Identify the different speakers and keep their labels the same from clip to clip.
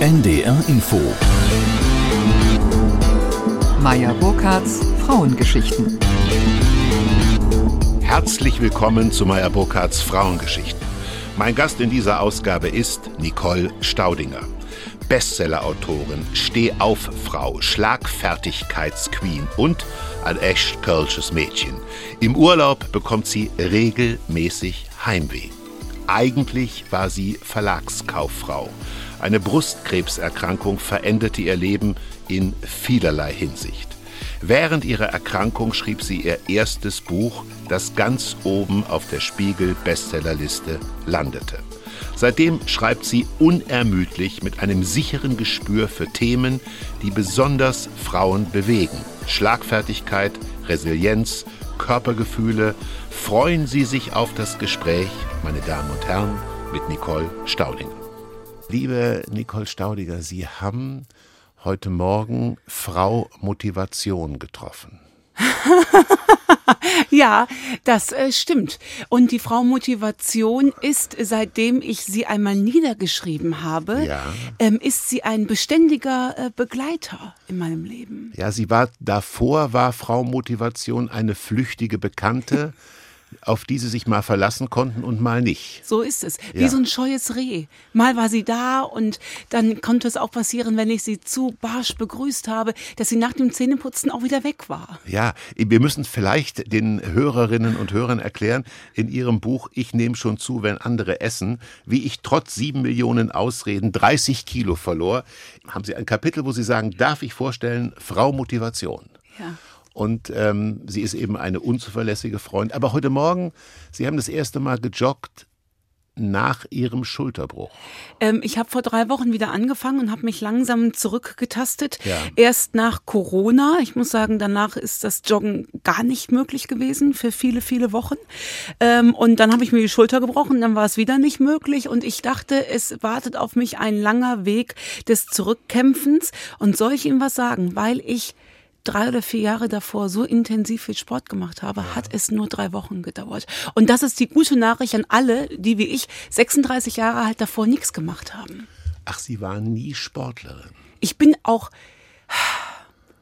Speaker 1: NDR Info.
Speaker 2: Meier Burkhardts Frauengeschichten.
Speaker 3: Herzlich willkommen zu Meier Burkhardts Frauengeschichten. Mein Gast in dieser Ausgabe ist Nicole Staudinger. Bestsellerautorin, Steh-auf-Frau, Schlagfertigkeitsqueen und ein echt kölsches Mädchen. Im Urlaub bekommt sie regelmäßig Heimweh. Eigentlich war sie Verlagskauffrau. Eine Brustkrebserkrankung veränderte ihr Leben in vielerlei Hinsicht. Während ihrer Erkrankung schrieb sie ihr erstes Buch, das ganz oben auf der Spiegel-Bestsellerliste landete. Seitdem schreibt sie unermüdlich mit einem sicheren Gespür für Themen, die besonders Frauen bewegen. Schlagfertigkeit, Resilienz, Körpergefühle. Freuen Sie sich auf das Gespräch, meine Damen und Herren, mit Nicole Staudinger. Liebe Nicole Staudinger, Sie haben heute Morgen Frau Motivation getroffen.
Speaker 4: ja, das äh, stimmt. Und die Frau Motivation ist, seitdem ich sie einmal niedergeschrieben habe,
Speaker 3: Ja.
Speaker 4: ähm, ist sie ein beständiger äh, Begleiter in meinem Leben.
Speaker 3: Ja, sie war davor war Frau Motivation eine flüchtige Bekannte, auf die sie sich mal verlassen konnten und mal nicht.
Speaker 4: So ist es. Wie
Speaker 3: Ja.
Speaker 4: so ein scheues Reh. Mal war sie da und dann konnte es auch passieren, wenn ich sie zu barsch begrüßt habe, dass sie nach dem Zähneputzen auch wieder weg war.
Speaker 3: Ja, wir müssen vielleicht den Hörerinnen und Hörern erklären, in ihrem Buch Ich nehme schon zu, wenn andere essen, wie ich trotz sieben Millionen Ausreden 30 Kilo verlor, haben Sie ein Kapitel, wo Sie sagen, darf ich vorstellen, Frau Motivation.
Speaker 4: Ja.
Speaker 3: Und ähm, sie ist eben eine unzuverlässige Freund. Aber heute Morgen, Sie haben das erste Mal gejoggt nach Ihrem Schulterbruch.
Speaker 4: Ähm, ich habe vor drei Wochen wieder angefangen und habe mich langsam zurückgetastet.
Speaker 3: Ja.
Speaker 4: Erst nach Corona. Ich muss sagen, danach ist das Joggen gar nicht möglich gewesen für viele, viele Wochen. Ähm, und dann habe ich mir die Schulter gebrochen, dann war es wieder nicht möglich. Und ich dachte, es wartet auf mich ein langer Weg des Zurückkämpfens. Und soll ich Ihnen was sagen? Weil ich drei oder vier Jahre davor so intensiv viel Sport gemacht habe, hat es nur drei Wochen gedauert. Und das ist die gute Nachricht an alle, die wie ich 36 Jahre halt davor nichts gemacht haben.
Speaker 3: Ach, Sie waren nie Sportlerin.
Speaker 4: Ich bin auch,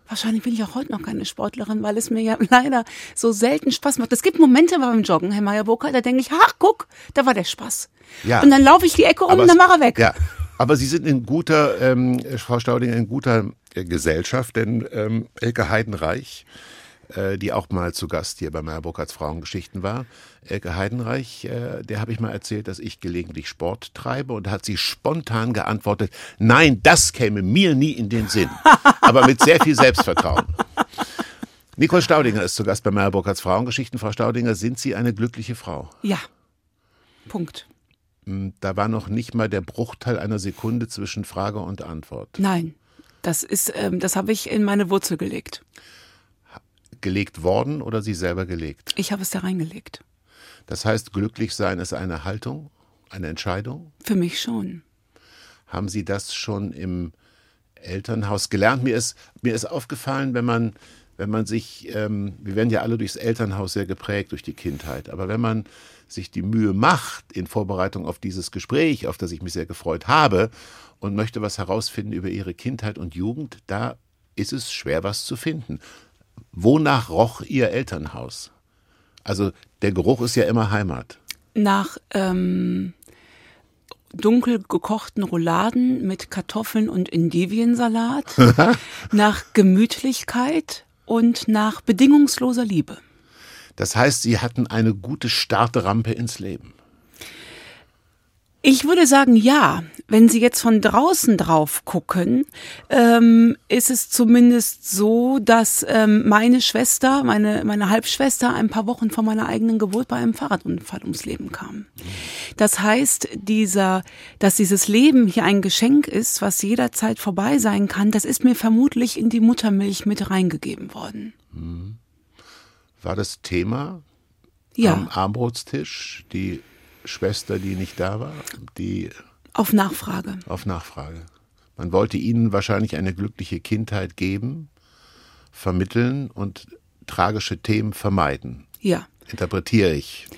Speaker 4: wahrscheinlich bin ich auch heute noch keine Sportlerin, weil es mir ja leider so selten Spaß macht. Es gibt Momente beim Joggen, Herr Meyerburger, da denke ich, ach guck, da war der Spaß.
Speaker 3: Ja.
Speaker 4: Und dann laufe ich die Ecke um
Speaker 3: Aber
Speaker 4: und dann war er weg.
Speaker 3: Ja, aber Sie sind in guter, ähm, Frau Staudinger, in guter Gesellschaft, denn ähm, Elke Heidenreich, äh, die auch mal zu Gast hier bei Meyer Burkhardts Frauengeschichten war, Elke Heidenreich, äh, der habe ich mal erzählt, dass ich gelegentlich Sport treibe und hat sie spontan geantwortet, nein, das käme mir nie in den Sinn, aber mit sehr viel Selbstvertrauen. Nicole Staudinger ist zu Gast bei Meyer Burkhardts Frauengeschichten. Frau Staudinger, sind Sie eine glückliche Frau?
Speaker 4: Ja. Punkt.
Speaker 3: Da war noch nicht mal der Bruchteil einer Sekunde zwischen Frage und Antwort.
Speaker 4: Nein. Das ist, ähm, das habe ich in meine Wurzel gelegt.
Speaker 3: Gelegt worden oder Sie selber gelegt?
Speaker 4: Ich habe es da reingelegt.
Speaker 3: Das heißt, glücklich sein ist eine Haltung, eine Entscheidung.
Speaker 4: Für mich schon.
Speaker 3: Haben Sie das schon im Elternhaus gelernt? Mir ist, mir ist aufgefallen, wenn man, wenn man sich, ähm, wir werden ja alle durchs Elternhaus sehr geprägt, durch die Kindheit, aber wenn man sich die Mühe macht in Vorbereitung auf dieses Gespräch, auf das ich mich sehr gefreut habe und möchte was herausfinden über Ihre Kindheit und Jugend, da ist es schwer, was zu finden. Wonach roch Ihr Elternhaus? Also der Geruch ist ja immer Heimat.
Speaker 4: Nach ähm, dunkel gekochten Rouladen mit Kartoffeln und Endiviensalat, nach Gemütlichkeit und nach bedingungsloser Liebe.
Speaker 3: Das heißt, Sie hatten eine gute Startrampe ins Leben.
Speaker 4: Ich würde sagen, ja. Wenn Sie jetzt von draußen drauf gucken, ähm, ist es zumindest so, dass ähm, meine Schwester, meine, meine Halbschwester, ein paar Wochen vor meiner eigenen Geburt bei einem Fahrradunfall ums Leben kam. Das heißt, dieser, dass dieses Leben hier ein Geschenk ist, was jederzeit vorbei sein kann, das ist mir vermutlich in die Muttermilch mit reingegeben worden.
Speaker 3: War das Thema
Speaker 4: Ja,
Speaker 3: am Armbrotstisch? Die Schwester, die nicht da war, die
Speaker 4: auf Nachfrage.
Speaker 3: auf Nachfrage. Man wollte ihnen wahrscheinlich eine glückliche Kindheit geben, vermitteln und tragische Themen vermeiden.
Speaker 4: Ja.
Speaker 3: Interpretiere ich.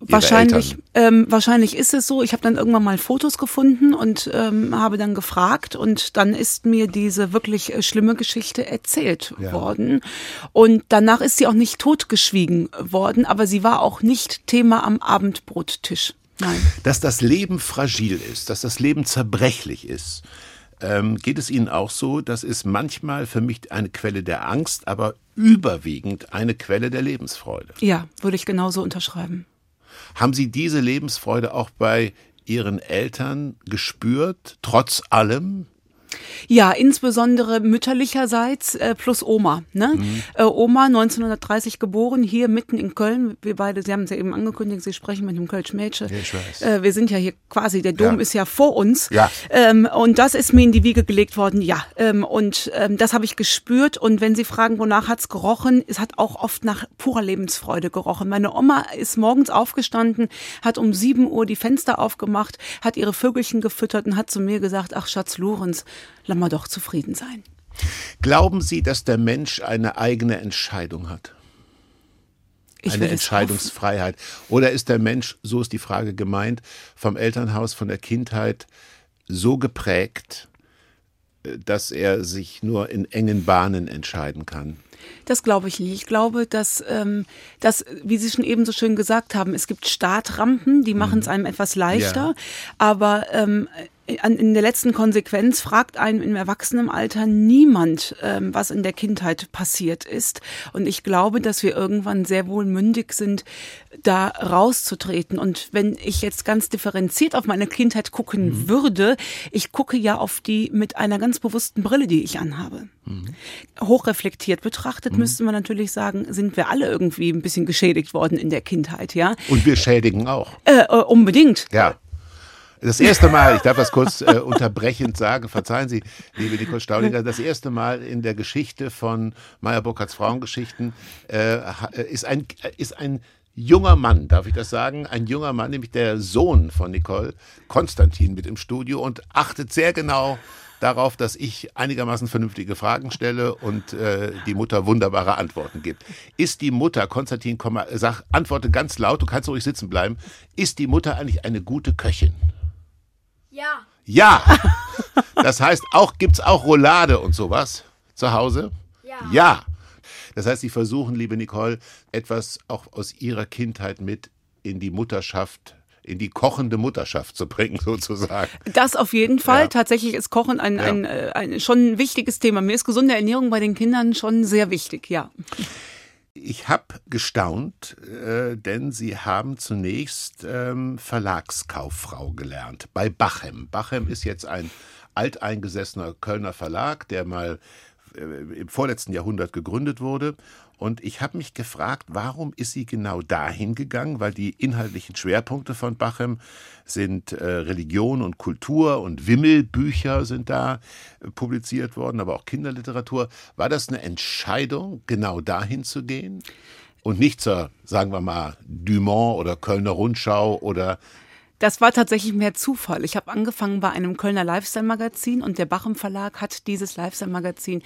Speaker 4: Wahrscheinlich, ähm, wahrscheinlich ist es so. Ich habe dann irgendwann mal Fotos gefunden und ähm, habe dann gefragt und dann ist mir diese wirklich äh, schlimme Geschichte erzählt ja. worden. Und danach ist sie auch nicht totgeschwiegen worden, aber sie war auch nicht Thema am Abendbrottisch. Nein.
Speaker 3: Dass das Leben fragil ist, dass das Leben zerbrechlich ist. Ähm, geht es Ihnen auch so, das ist manchmal für mich eine Quelle der Angst, aber überwiegend eine Quelle der Lebensfreude?
Speaker 4: Ja, würde ich genauso unterschreiben.
Speaker 3: Haben Sie diese Lebensfreude auch bei Ihren Eltern gespürt, trotz allem?
Speaker 4: Ja, insbesondere mütterlicherseits äh, plus Oma. Ne? Mhm. Äh, Oma 1930 geboren, hier mitten in Köln. Wir beide, Sie haben es ja eben angekündigt, Sie sprechen mit dem Kölsch-Mädchen. Ja, ich weiß. Äh, wir sind ja hier quasi, der Dom ja. ist ja vor uns. Ja. Ähm, und das ist mir in die Wiege gelegt worden, ja. Ähm, und ähm, das habe ich gespürt. Und wenn Sie fragen, wonach hat's gerochen, es hat auch oft nach purer Lebensfreude gerochen. Meine Oma ist morgens aufgestanden, hat um 7 Uhr die Fenster aufgemacht, hat ihre Vögelchen gefüttert und hat zu mir gesagt, ach Schatz Lorenz, lass mal doch zufrieden sein.
Speaker 3: Glauben Sie, dass der Mensch eine eigene Entscheidung hat? Ich eine Entscheidungsfreiheit. Oder ist der Mensch, so ist die Frage gemeint, vom Elternhaus, von der Kindheit so geprägt, äh, dass er sich nur in engen Bahnen entscheiden kann?
Speaker 4: Das glaube ich nicht. Ich glaube, dass, ähm, dass, wie Sie schon eben so schön gesagt haben, es gibt Startrampen, die machen es mhm. einem etwas leichter. Ja. Aber ähm, in der letzten Konsequenz fragt einem im Erwachsenenalter niemand, ähm, was in der Kindheit passiert ist. Und ich glaube, dass wir irgendwann sehr wohl mündig sind, da rauszutreten. Und wenn ich jetzt ganz differenziert auf meine Kindheit gucken mhm. würde, ich gucke ja auf die mit einer ganz bewussten Brille, die ich anhabe. Mhm. Hochreflektiert betrachtet mhm. müsste man natürlich sagen, sind wir alle irgendwie ein bisschen geschädigt worden in der Kindheit, ja?
Speaker 3: Und wir schädigen auch.
Speaker 4: Äh, äh unbedingt.
Speaker 3: Ja. Das erste Mal, ich darf das kurz äh, unterbrechend sagen, verzeihen Sie, liebe Nicole Staudinger, das erste Mal in der Geschichte von Meyer Burkhardts Frauengeschichten äh, ist, ein, ist ein junger Mann, darf ich das sagen? Ein junger Mann, nämlich der Sohn von Nicole, Konstantin, mit im Studio und achtet sehr genau darauf, dass ich einigermaßen vernünftige Fragen stelle und äh, die Mutter wunderbare Antworten gibt. Ist die Mutter, Konstantin, komm, sag, antworte ganz laut, du kannst ruhig sitzen bleiben, ist die Mutter eigentlich eine gute Köchin?
Speaker 1: Ja.
Speaker 3: Ja. Das heißt, auch gibt's auch Roulade und sowas zu Hause?
Speaker 1: Ja.
Speaker 3: Ja. Das heißt, Sie versuchen, liebe Nicole, etwas auch aus Ihrer Kindheit mit in die Mutterschaft in die kochende Mutterschaft zu bringen, sozusagen.
Speaker 4: Das auf jeden Fall. Ja. Tatsächlich ist Kochen ein, ja. ein, ein, äh, ein, schon ein wichtiges Thema. Mir ist gesunde Ernährung bei den Kindern schon sehr wichtig, ja.
Speaker 3: Ich habe gestaunt, äh, denn Sie haben zunächst ähm, Verlagskauffrau gelernt bei Bachem. Bachem ist jetzt ein alteingesessener Kölner Verlag, der mal äh, im vorletzten Jahrhundert gegründet wurde und ich habe mich gefragt, warum ist sie genau dahin gegangen? Weil die inhaltlichen Schwerpunkte von Bachem sind äh, Religion und Kultur und Wimmelbücher sind da äh, publiziert worden, aber auch Kinderliteratur. War das eine Entscheidung, genau dahin zu gehen? Und nicht zur, sagen wir mal, Dumont oder Kölner Rundschau oder
Speaker 4: das war tatsächlich mehr Zufall. Ich habe angefangen bei einem Kölner Lifestyle-Magazin und der Bachem Verlag hat dieses Lifestyle-Magazin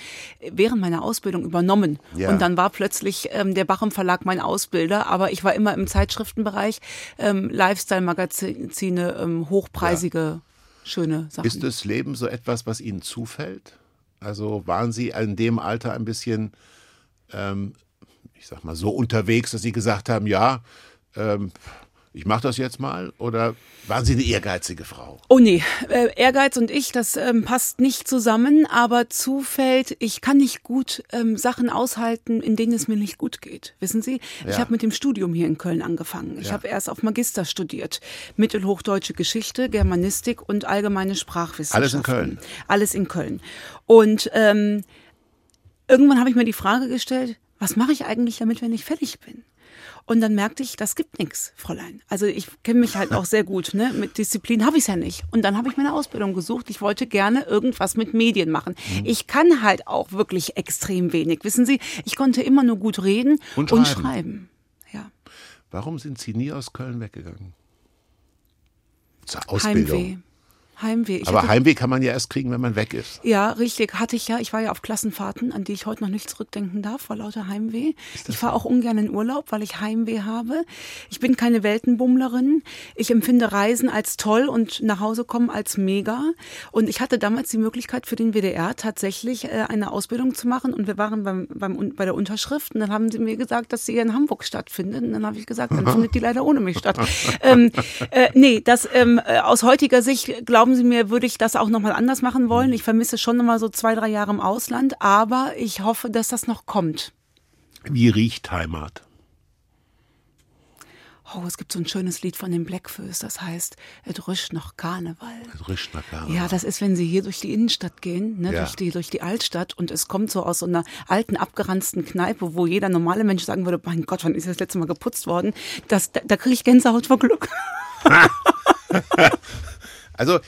Speaker 4: während meiner Ausbildung übernommen. Ja. Und dann war plötzlich ähm, der Bachem Verlag mein Ausbilder, aber ich war immer im Zeitschriftenbereich, ähm, Lifestyle-Magazine, ähm, hochpreisige, ja. schöne Sachen.
Speaker 3: Ist das Leben so etwas, was Ihnen zufällt? Also waren Sie in dem Alter ein bisschen, ähm, ich sag mal, so unterwegs, dass Sie gesagt haben, ja, ähm, ich mache das jetzt mal? Oder waren Sie eine ehrgeizige Frau?
Speaker 4: Oh nee, äh, Ehrgeiz und ich, das ähm, passt nicht zusammen, aber zufällt, ich kann nicht gut ähm, Sachen aushalten, in denen es mir nicht gut geht. Wissen Sie? Ja. Ich habe mit dem Studium hier in Köln angefangen. Ich ja. habe erst auf Magister studiert. Mittelhochdeutsche Geschichte, Germanistik und allgemeine Sprachwissenschaften.
Speaker 3: Alles in Köln?
Speaker 4: Alles in Köln. Und ähm, irgendwann habe ich mir die Frage gestellt, was mache ich eigentlich damit, wenn ich fertig bin? Und dann merkte ich, das gibt nichts, Fräulein. Also ich kenne mich halt auch sehr gut. Ne? Mit Disziplin habe ich es ja nicht. Und dann habe ich meine Ausbildung gesucht. Ich wollte gerne irgendwas mit Medien machen. Mhm. Ich kann halt auch wirklich extrem wenig. Wissen Sie, ich konnte immer nur gut reden und schreiben. Und schreiben. Ja.
Speaker 3: Warum sind Sie nie aus Köln weggegangen? Zur Ausbildung.
Speaker 4: Heimweh. Heimweh. Ich
Speaker 3: Aber
Speaker 4: hatte-
Speaker 3: Heimweh kann man ja erst kriegen, wenn man weg ist.
Speaker 4: Ja, richtig. Hatte ich ja. Ich war ja auf Klassenfahrten, an die ich heute noch nicht zurückdenken darf, vor lauter Heimweh. Ich fahre auch ungern in Urlaub, weil ich Heimweh habe. Ich bin keine Weltenbummlerin. Ich empfinde Reisen als toll und nach Hause kommen als mega. Und ich hatte damals die Möglichkeit für den WDR tatsächlich äh, eine Ausbildung zu machen. Und wir waren beim, beim, bei der Unterschrift. Und dann haben sie mir gesagt, dass sie in Hamburg stattfindet. Und dann habe ich gesagt, dann findet die leider ohne mich statt. ähm, äh, nee, das ähm, äh, aus heutiger Sicht, glauben Sie mir, würde ich das auch nochmal anders machen wollen. Ich vermisse schon nochmal so zwei, drei Jahre im Ausland, aber ich hoffe, dass das noch kommt.
Speaker 3: Wie riecht Heimat?
Speaker 4: Oh, es gibt so ein schönes Lied von den Blackfoes, das heißt, es rüscht noch Karneval.
Speaker 3: Rischnacker.
Speaker 4: Ja, das ist, wenn Sie hier durch die Innenstadt gehen, ne,
Speaker 3: Ja.
Speaker 4: durch, die, durch die Altstadt und es kommt so aus so einer alten, abgeranzten Kneipe, wo jeder normale Mensch sagen würde, mein Gott, wann ist das letzte Mal geputzt worden? Das, da da kriege ich Gänsehaut vor Glück.
Speaker 3: Also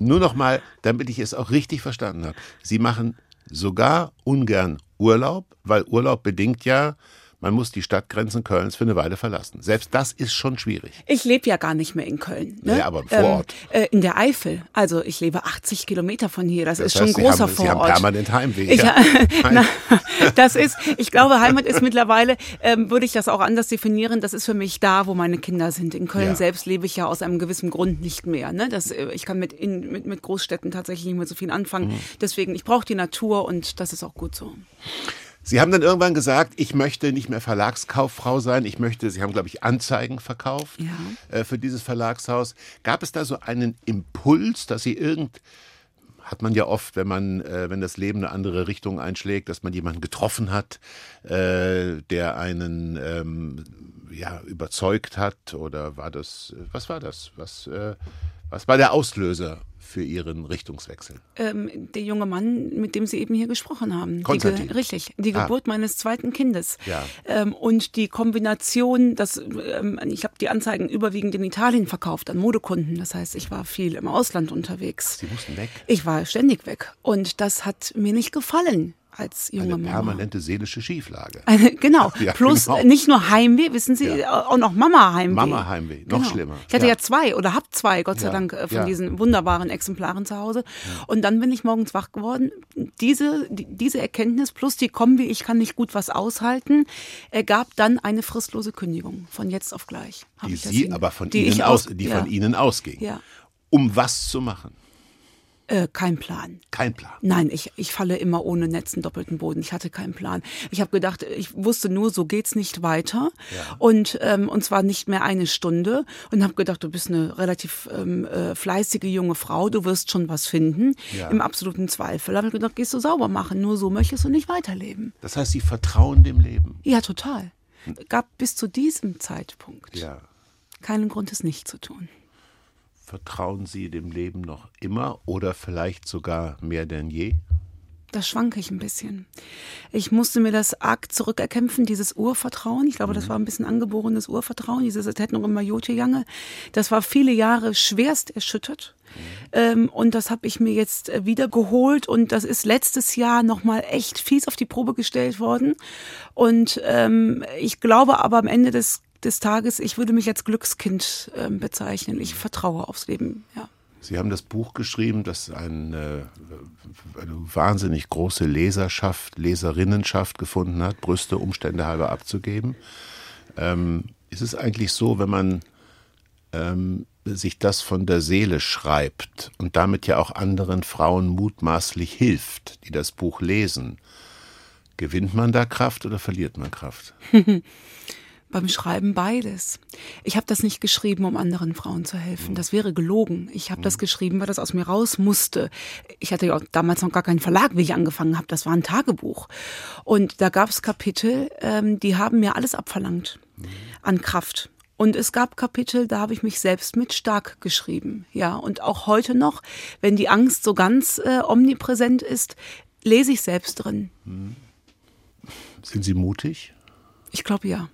Speaker 3: nur noch mal, damit ich es auch richtig verstanden habe. Sie machen sogar ungern Urlaub, weil Urlaub bedingt ja, man muss die Stadtgrenzen Kölns für eine Weile verlassen. Selbst das ist schon schwierig.
Speaker 4: Ich lebe ja gar nicht mehr in Köln. Ne?
Speaker 3: Ja, aber im Vorort.
Speaker 4: Ähm, äh, in der Eifel. Also ich lebe 80 Kilometer von hier. Das, ist schon
Speaker 3: heißt,
Speaker 4: ein großer
Speaker 3: Sie haben, Sie
Speaker 4: Vorort.
Speaker 3: haben permanent Heimweh.
Speaker 4: Ich,
Speaker 3: ja.
Speaker 4: na, das ist, ich glaube, Heimat ist mittlerweile, ähm, würde ich das auch anders definieren, das ist für mich da, wo meine Kinder sind. In Köln
Speaker 3: Ja.
Speaker 4: selbst lebe ich ja aus einem gewissen Grund nicht mehr. Ne? Das, äh, ich kann mit, in, mit, mit Großstädten tatsächlich nicht mehr so viel anfangen.
Speaker 3: Mhm.
Speaker 4: Deswegen, ich brauche die Natur und das ist auch gut so.
Speaker 3: Sie haben dann irgendwann gesagt, ich möchte nicht mehr Verlagskauffrau sein. Ich möchte, Sie haben, glaube ich, Anzeigen verkauft
Speaker 4: Ja.
Speaker 3: äh, für dieses Verlagshaus. Gab es da so einen Impuls, dass Sie irgend, hat man ja oft, wenn man, äh, wenn das Leben eine andere Richtung einschlägt, dass man jemanden getroffen hat, äh, der einen ähm, ja, überzeugt hat? Oder war das, was war das? Was, äh, was war der Auslöser für Ihren Richtungswechsel?
Speaker 4: ähm, der junge Mann, mit dem Sie eben hier gesprochen haben. Die
Speaker 3: Konstantin.
Speaker 4: Ge richtig, die
Speaker 3: Ah.
Speaker 4: Geburt meines zweiten Kindes.
Speaker 3: Ja.
Speaker 4: Ähm, und die Kombination, dass ähm, ich habe die Anzeigen überwiegend in Italien verkauft an Modekunden. Das heißt, ich war viel im Ausland unterwegs.
Speaker 3: Sie mussten weg.
Speaker 4: Ich war ständig weg. Und das hat mir nicht gefallen als junge
Speaker 3: Eine
Speaker 4: Mama.
Speaker 3: permanente seelische Schieflage.
Speaker 4: Eine, genau.
Speaker 3: Ja,
Speaker 4: Plus
Speaker 3: genau.
Speaker 4: äh, nicht nur Heimweh, wissen Sie,
Speaker 3: Ja.
Speaker 4: auch noch Mama-Heimweh.
Speaker 3: Mama-Heimweh, noch schlimmer.
Speaker 4: Ich hatte
Speaker 3: Ja.
Speaker 4: ja, zwei oder hab zwei, Gott sei. Dank, äh, von diesen wunderbaren Exemplaren zu Hause. Und dann bin ich morgens wach geworden. Diese, die, diese Erkenntnis plus die Kombi, ich kann nicht gut was aushalten, ergab dann eine fristlose Kündigung von jetzt auf gleich.
Speaker 3: Die Sie aber von
Speaker 4: die
Speaker 3: Ihnen aus, die von Ihnen ausging.
Speaker 4: Ja.
Speaker 3: Um was zu machen?
Speaker 4: Äh, kein Plan.
Speaker 3: Kein Plan.
Speaker 4: Nein, ich, ich falle immer ohne Netz in doppelten Boden. Ich hatte keinen Plan. Ich habe gedacht, ich wusste nur, so geht's nicht weiter. Und, ähm, und zwar nicht mehr eine Stunde. Und habe gedacht, du bist eine relativ ähm, äh, fleißige junge Frau, du wirst schon was finden.
Speaker 3: Ja.
Speaker 4: Im absoluten Zweifel. Habe ich gedacht, gehst du sauber machen. Nur so möchtest du nicht weiterleben.
Speaker 3: Das heißt, Sie vertrauen dem Leben.
Speaker 4: Ja, total. Gab bis zu diesem Zeitpunkt
Speaker 3: Ja.
Speaker 4: keinen Grund, es nicht zu tun.
Speaker 3: Vertrauen Sie dem Leben noch immer oder vielleicht sogar mehr denn je?
Speaker 4: Da schwanke ich ein bisschen. Ich musste mir das arg zurückerkämpfen, dieses Urvertrauen. Ich glaube, das war ein bisschen angeborenes Urvertrauen, dieses Ethetnung im Majote-Jange. Das war viele Jahre schwerst erschüttert. Ähm, und das habe ich mir jetzt äh, wieder geholt und das ist letztes Jahr nochmal echt fies auf die Probe gestellt worden. Und ähm, ich glaube aber am Ende des, des Tages, ich würde mich als Glückskind ähm, bezeichnen. Ich vertraue aufs Leben, ja.
Speaker 3: Sie haben das Buch geschrieben, das ein, äh, eine wahnsinnig große Leserschaft, Leserinnenschaft gefunden hat, Brüste Umstände halber abzugeben. Ähm, ist es eigentlich so, wenn man ähm, sich das von der Seele schreibt und damit ja auch anderen Frauen mutmaßlich hilft, die das Buch lesen, gewinnt man da Kraft oder verliert man Kraft?
Speaker 4: Beim Schreiben beides. Ich habe das nicht geschrieben, um anderen Frauen zu helfen. Das wäre gelogen. Ich habe das geschrieben, weil das aus mir raus musste. Ich hatte ja damals noch gar keinen Verlag, wie ich angefangen habe. Das war ein Tagebuch. Und da gab es Kapitel, ähm, die haben mir alles abverlangt an Kraft. Und es gab Kapitel, da habe ich mich selbst mit stark geschrieben. Ja, und auch heute noch, wenn die Angst so ganz äh, omnipräsent ist, lese ich selbst drin.
Speaker 3: Sind Sie mutig?
Speaker 4: Ich glaube ja.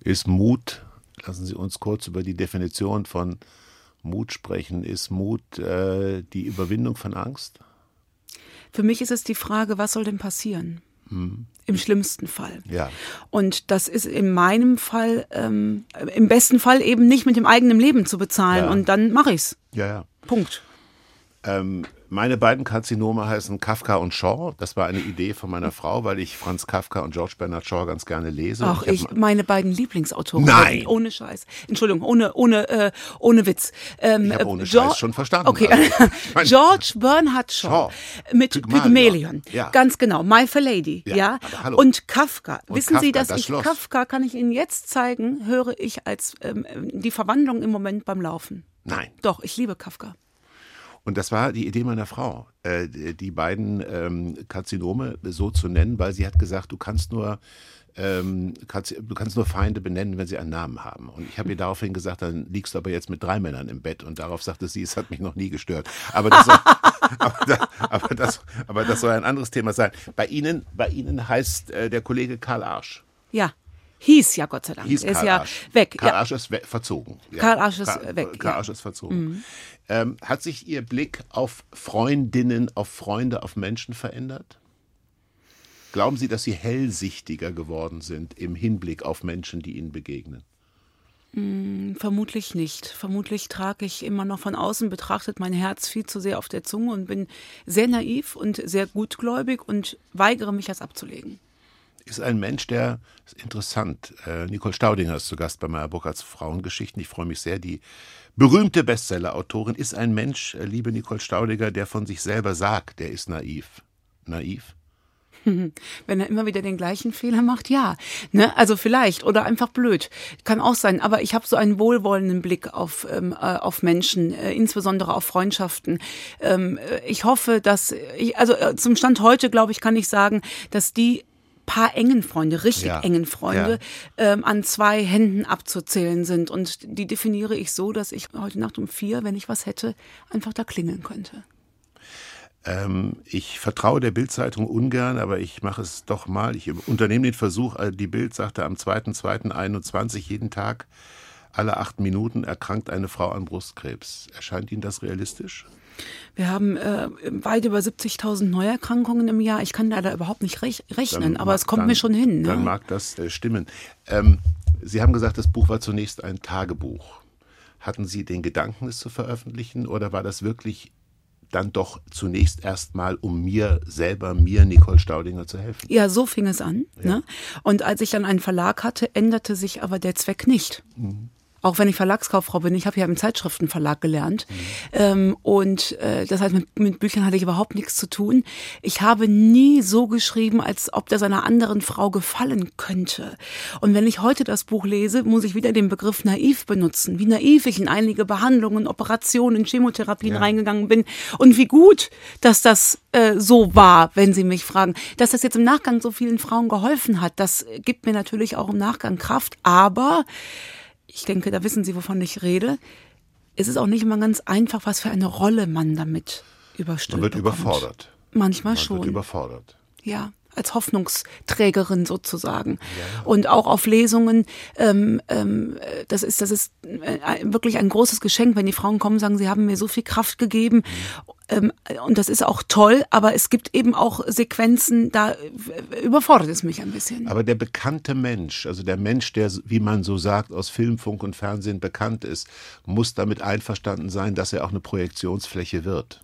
Speaker 3: Ist Mut, lassen Sie uns kurz über die Definition von Mut sprechen, ist Mut äh, die Überwindung von Angst?
Speaker 4: Für mich ist es die Frage, was soll denn passieren? Im schlimmsten Fall.
Speaker 3: Ja.
Speaker 4: Und das ist in meinem Fall, ähm, im besten Fall eben nicht mit dem eigenen Leben zu bezahlen.
Speaker 3: Ja.
Speaker 4: Und dann mache ich's.
Speaker 3: Ja, ja.
Speaker 4: Punkt.
Speaker 3: Ähm, meine beiden Karzinome heißen Kafka und Shaw. Das war eine Idee von meiner Frau, weil ich Franz Kafka und George Bernard Shaw ganz gerne lese.
Speaker 4: Ach,
Speaker 3: hab
Speaker 4: ich,
Speaker 3: mal-
Speaker 4: meine beiden Lieblingsautoren.
Speaker 3: Nein.
Speaker 4: Ohne Scheiß. Entschuldigung, ohne, ohne, äh, ohne Witz. Ähm,
Speaker 3: Ich hab
Speaker 4: äh,
Speaker 3: ohne Scheiß schon verstanden.
Speaker 4: Okay.
Speaker 3: Also, ich meine-
Speaker 4: George Bernhard Shaw,
Speaker 3: Shaw.
Speaker 4: mit
Speaker 3: Pygmalion. Ja.
Speaker 4: Ganz genau. My Fair Lady.
Speaker 3: Ja,
Speaker 4: Ja.
Speaker 3: hallo.
Speaker 4: Und Kafka.
Speaker 3: Und
Speaker 4: Wissen Sie,
Speaker 3: Kafka,
Speaker 4: dass
Speaker 3: das
Speaker 4: ich
Speaker 3: Schloss.
Speaker 4: Kafka, kann ich Ihnen jetzt zeigen, höre ich als ähm, die Verwandlung im Moment beim Laufen.
Speaker 3: Nein.
Speaker 4: Doch, ich liebe Kafka.
Speaker 3: Und das war die Idee meiner Frau, äh, die beiden ähm, Karzinome so zu nennen, weil sie hat gesagt, du kannst nur ähm, du kannst nur Feinde benennen, wenn sie einen Namen haben. Und ich habe ihr daraufhin gesagt, dann liegst du aber jetzt mit drei Männern im Bett. Und darauf sagte sie, es hat mich noch nie gestört. Aber das soll, aber, da, aber, das, aber das soll ein anderes Thema sein. Bei Ihnen, bei Ihnen heißt äh, der Kollege Karl Arsch.
Speaker 4: Ja. Hieß ja Gott sei Dank.
Speaker 3: Hieß
Speaker 4: er ist
Speaker 3: Karl
Speaker 4: ja
Speaker 3: Arsch.
Speaker 4: weg.
Speaker 3: Karl
Speaker 4: ja.
Speaker 3: Arsch ist we verzogen. Ja.
Speaker 4: Karl Arsch ist
Speaker 3: Karl-
Speaker 4: weg,
Speaker 3: Karl
Speaker 4: ja. Mhm.
Speaker 3: Arsch ist verzogen. Ähm, hat sich Ihr Blick auf Freundinnen, auf Freunde, auf Menschen verändert? Glauben Sie, dass Sie hellsichtiger geworden sind im Hinblick auf Menschen, die Ihnen begegnen?
Speaker 4: Vermutlich nicht. Vermutlich trage ich immer noch von außen betrachtet mein Herz viel zu sehr auf der Zunge und bin sehr naiv und sehr gutgläubig und weigere mich, das abzulegen.
Speaker 3: Ist ein Mensch, der ist interessant. Äh, Nicole Staudinger ist zu Gast bei Meyer Burkhardts Frauengeschichten. Ich freue mich sehr. Die berühmte Bestseller-Autorin ist ein Mensch, äh, liebe Nicole Staudinger, der von sich selber sagt, der ist naiv. Naiv?
Speaker 4: Wenn er immer wieder den gleichen Fehler macht, ja. Ne? Also vielleicht oder einfach blöd. Kann auch sein. Aber ich habe so einen wohlwollenden Blick auf, ähm, äh, auf Menschen, äh, insbesondere auf Freundschaften. Ähm, äh, ich hoffe, dass ich, also äh, zum Stand heute, glaube ich, kann ich sagen, dass die paar engen Freunde, richtig
Speaker 3: Ja.
Speaker 4: engen Freunde, ähm, an zwei Händen abzuzählen sind. Und die definiere ich so, dass ich heute Nacht um vier, wenn ich was hätte, einfach da klingeln könnte.
Speaker 3: Ähm, ich vertraue der Bildzeitung ungern, aber ich mache es doch mal. Ich unternehme den Versuch. äh, Die Bild sagte am 2.2.21 jeden Tag, alle acht Minuten erkrankt eine Frau an Brustkrebs. Erscheint Ihnen das realistisch?
Speaker 4: Wir haben äh, weit über 70.000 Neuerkrankungen im Jahr. Ich kann leider überhaupt nicht rech rechnen, aber
Speaker 3: mag-
Speaker 4: es kommt
Speaker 3: dann-
Speaker 4: mir schon hin.
Speaker 3: Dann
Speaker 4: Ne?
Speaker 3: mag das äh, stimmen. Ähm, Sie haben gesagt, das Buch war zunächst ein Tagebuch. Hatten Sie den Gedanken, es zu veröffentlichen, oder war das wirklich dann doch zunächst erstmal, um mir selber, mir, Nicole Staudinger, zu helfen?
Speaker 4: Ja, so fing es an. Ne? Und als ich dann einen Verlag hatte, änderte sich aber der Zweck nicht. Auch wenn ich Verlagskauffrau bin, ich habe ja im Zeitschriftenverlag gelernt. Ähm, und äh, das heißt, mit, mit Büchern hatte ich überhaupt nichts zu tun. Ich habe nie so geschrieben, als ob das einer anderen Frau gefallen könnte. Und wenn ich heute das Buch lese, muss ich wieder den Begriff naiv benutzen. Wie naiv ich in einige Behandlungen, Operationen, Chemotherapien reingegangen bin. Und wie gut, dass das äh, so war, wenn Sie mich fragen. Dass das jetzt im Nachgang so vielen Frauen geholfen hat, das gibt mir natürlich auch im Nachgang Kraft. Aber ich denke, da wissen Sie, wovon ich rede. Es ist auch nicht immer ganz einfach, was für eine Rolle man damit überstülpt
Speaker 3: Man wird
Speaker 4: bekommt.
Speaker 3: überfordert.
Speaker 4: Manchmal
Speaker 3: Man
Speaker 4: schon.
Speaker 3: wird überfordert.
Speaker 4: Ja, als Hoffnungsträgerin sozusagen. Und auch auf Lesungen, ähm, ähm, das ist, das ist äh, wirklich ein großes Geschenk, wenn die Frauen kommen und sagen, sie haben mir so viel Kraft gegeben. Ähm, und das ist auch toll, aber es gibt eben auch Sequenzen, da äh, überfordert es mich ein bisschen.
Speaker 3: Aber der bekannte Mensch, also der Mensch, der, wie man so sagt, aus Film, Funk und Fernsehen bekannt ist, muss damit einverstanden sein, dass er auch eine Projektionsfläche wird.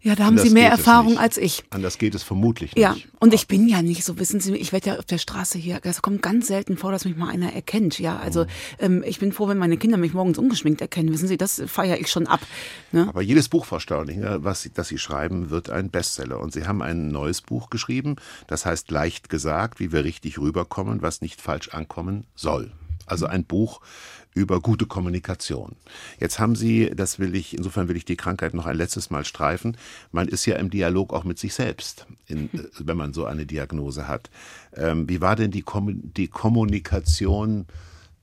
Speaker 4: Ja, da haben
Speaker 3: Anders
Speaker 4: Sie mehr Erfahrung als ich.
Speaker 3: Anders geht es vermutlich
Speaker 4: Ja,
Speaker 3: nicht.
Speaker 4: und ich bin ja nicht so, wissen Sie, ich werde ja auf der Straße hier, es kommt ganz selten vor, dass mich mal einer erkennt, ja, also ähm, ich bin froh, wenn meine Kinder mich morgens ungeschminkt erkennen, wissen Sie, das feiere ich schon ab. Ne?
Speaker 3: Aber jedes Buch, Frau Staudinger, was Sie, das Sie schreiben, wird ein Bestseller. Und Sie haben ein neues Buch geschrieben, das heißt Leicht gesagt, wie wir richtig rüberkommen, was nicht falsch ankommen soll. Also ein Buch über gute Kommunikation. Jetzt haben Sie, das will ich, insofern will ich die Krankheit noch ein letztes Mal streifen, man ist ja im Dialog auch mit sich selbst, in, wenn man so eine Diagnose hat. Ähm, wie war denn die, Kommu- die Kommunikation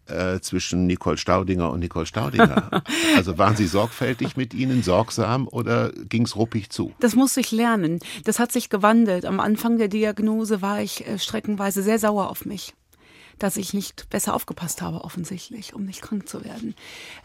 Speaker 3: äh, zwischen Nicole Staudinger und Nicole Staudinger? also waren Sie sorgfältig mit ihnen, sorgsam oder ging es ruppig zu?
Speaker 4: Das musste ich lernen. Das hat sich gewandelt. Am Anfang der Diagnose war ich äh, streckenweise sehr sauer auf mich. Dass ich nicht besser aufgepasst habe, offensichtlich, um nicht krank zu werden.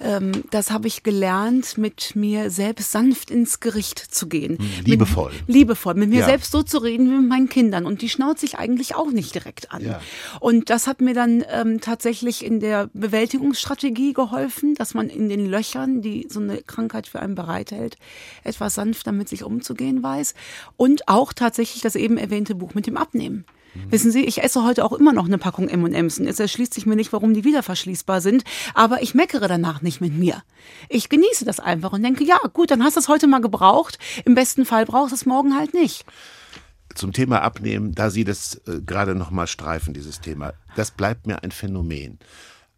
Speaker 4: Ähm, das habe ich gelernt, mit mir selbst sanft ins Gericht zu gehen.
Speaker 3: Liebevoll.
Speaker 4: Mit, liebevoll, mit mir
Speaker 3: Ja.
Speaker 4: selbst so zu reden wie mit meinen Kindern. Und die schnauze ich eigentlich auch nicht direkt an.
Speaker 3: Ja.
Speaker 4: Und das hat mir dann ähm, tatsächlich in der Bewältigungsstrategie geholfen, dass man in den Löchern, die so eine Krankheit für einen bereithält, etwas sanfter mit sich umzugehen weiß. Und auch tatsächlich das eben erwähnte Buch mit dem Abnehmen. Wissen Sie, ich esse heute auch immer noch eine Packung M&M's und es erschließt sich mir nicht, warum die wieder verschließbar sind, aber ich meckere danach nicht mit mir. Ich genieße das einfach und denke, ja, gut, dann hast du es heute mal gebraucht, im besten Fall brauchst du es morgen halt nicht.
Speaker 3: Zum Thema Abnehmen, da Sie das äh, gerade noch mal streifen, dieses Thema, das bleibt mir ein Phänomen.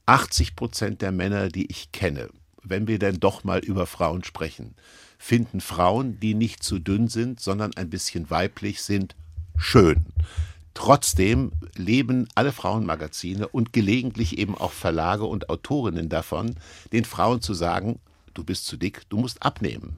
Speaker 3: 80 Prozent der Männer, die ich kenne, wenn wir denn doch mal über Frauen sprechen, finden Frauen, die nicht zu dünn sind, sondern ein bisschen weiblich sind, schön. Trotzdem leben alle Frauenmagazine und gelegentlich eben auch Verlage und Autorinnen davon, den Frauen zu sagen, du bist zu dick, du musst abnehmen.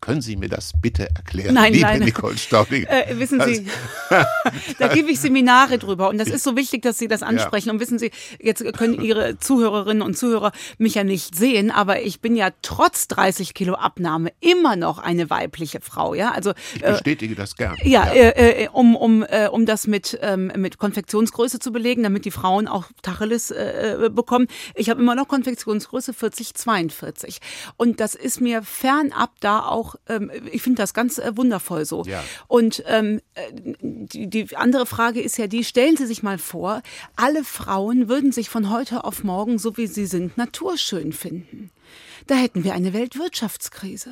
Speaker 3: Können Sie mir das bitte erklären,
Speaker 4: Nein,
Speaker 3: liebe
Speaker 4: nein.
Speaker 3: Nicole Staubing?
Speaker 4: Äh, wissen Sie, da gebe ich Seminare drüber und das ist so wichtig, dass Sie das ansprechen. Und wissen Sie, jetzt können Ihre Zuhörerinnen und Zuhörer mich ja nicht sehen, aber ich bin ja trotz 30 Kilo Abnahme immer noch eine weibliche Frau. Ja, also
Speaker 3: Ich
Speaker 4: äh,
Speaker 3: bestätige das gern.
Speaker 4: ja, Äh, äh, um, um, äh, um das mit, ähm, mit Konfektionsgröße zu belegen, damit die Frauen auch Tacheles äh, äh, bekommen. Ich habe immer noch Konfektionsgröße 40, 42. Und das ist mir fernab da auch, ähm, ich finde das ganz äh, wundervoll so.
Speaker 3: Ja.
Speaker 4: Und ähm, äh, die, die andere Frage ist ja die, stellen Sie sich mal vor, alle Frauen würden sich von heute auf morgen, so wie sie sind, naturschön finden. Da hätten wir eine Weltwirtschaftskrise.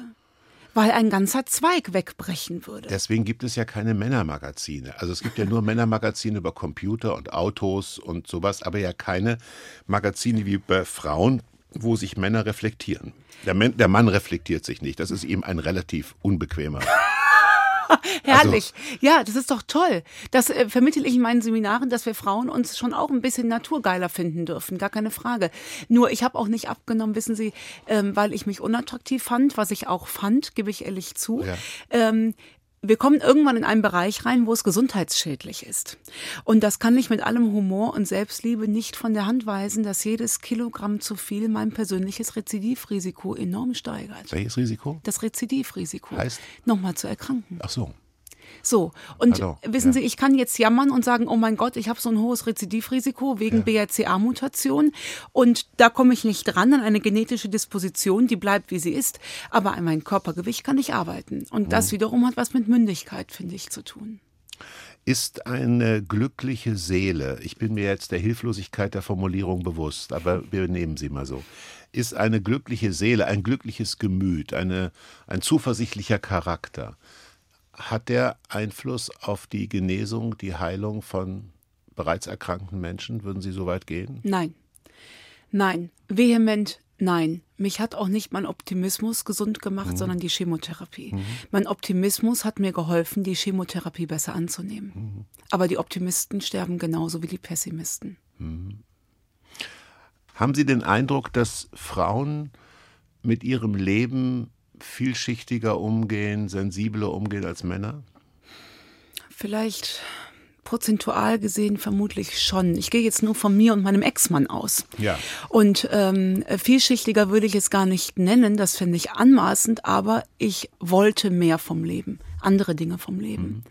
Speaker 4: Weil ein ganzer Zweig wegbrechen würde.
Speaker 3: Deswegen gibt es ja keine Männermagazine. Also es gibt ja nur Männermagazine über Computer und Autos und sowas, aber ja keine Magazine wie bei Frauen, wo sich Männer reflektieren. Der, Mann- der Mann reflektiert sich nicht. Das ist ihm ein relativ unbequemer.
Speaker 4: Herrlich. ja, das ist doch toll. Das äh, vermittle ich in meinen Seminaren, dass wir Frauen uns schon auch ein bisschen naturgeiler finden dürfen. Gar keine Frage. Nur ich habe auch nicht abgenommen, wissen Sie, ähm, weil ich mich unattraktiv fand, was ich auch fand, gebe ich ehrlich zu.
Speaker 3: Ja.
Speaker 4: Ähm, wir kommen irgendwann in einen Bereich rein, wo es gesundheitsschädlich ist. Und das kann ich mit allem Humor und Selbstliebe nicht von der Hand weisen, dass jedes Kilogramm zu viel mein persönliches Rezidivrisiko enorm steigert.
Speaker 3: Welches Risiko?
Speaker 4: Das Rezidivrisiko.
Speaker 3: Heißt?
Speaker 4: Nochmal zu erkranken.
Speaker 3: Ach so.
Speaker 4: So, und
Speaker 3: Also,
Speaker 4: wissen
Speaker 3: ja.
Speaker 4: Sie, ich kann jetzt jammern und sagen, oh mein Gott, ich habe so ein hohes Rezidivrisiko wegen BRCA-Mutation und da komme ich nicht dran an eine genetische Disposition, die bleibt, wie sie ist, aber an mein Körpergewicht kann ich arbeiten. Und das
Speaker 3: Mhm.
Speaker 4: wiederum hat was mit Mündigkeit, finde ich, zu tun.
Speaker 3: Ist eine glückliche Seele, ich bin mir jetzt der Hilflosigkeit der Formulierung bewusst, aber wir nehmen sie mal so, ist eine glückliche Seele, ein glückliches Gemüt, eine, ein zuversichtlicher Charakter, hat der Einfluss auf die Genesung, die Heilung von bereits erkrankten Menschen? Würden Sie so weit gehen?
Speaker 4: Nein. Nein. Vehement nein. Mich hat auch nicht mein Optimismus gesund gemacht,
Speaker 3: Mhm.
Speaker 4: sondern die Chemotherapie. Mein Optimismus hat mir geholfen, die Chemotherapie besser anzunehmen.
Speaker 3: Mhm.
Speaker 4: Aber die Optimisten sterben genauso wie die Pessimisten.
Speaker 3: Haben Sie den Eindruck, dass Frauen mit ihrem Leben vielschichtiger umgehen, sensibler umgehen als Männer?
Speaker 4: Vielleicht prozentual gesehen vermutlich schon. Ich gehe jetzt nur von mir und meinem Ex-Mann aus.
Speaker 3: Ja.
Speaker 4: Und ähm, vielschichtiger würde ich es gar nicht nennen, das finde ich anmaßend, aber ich wollte mehr vom Leben, andere Dinge vom Leben.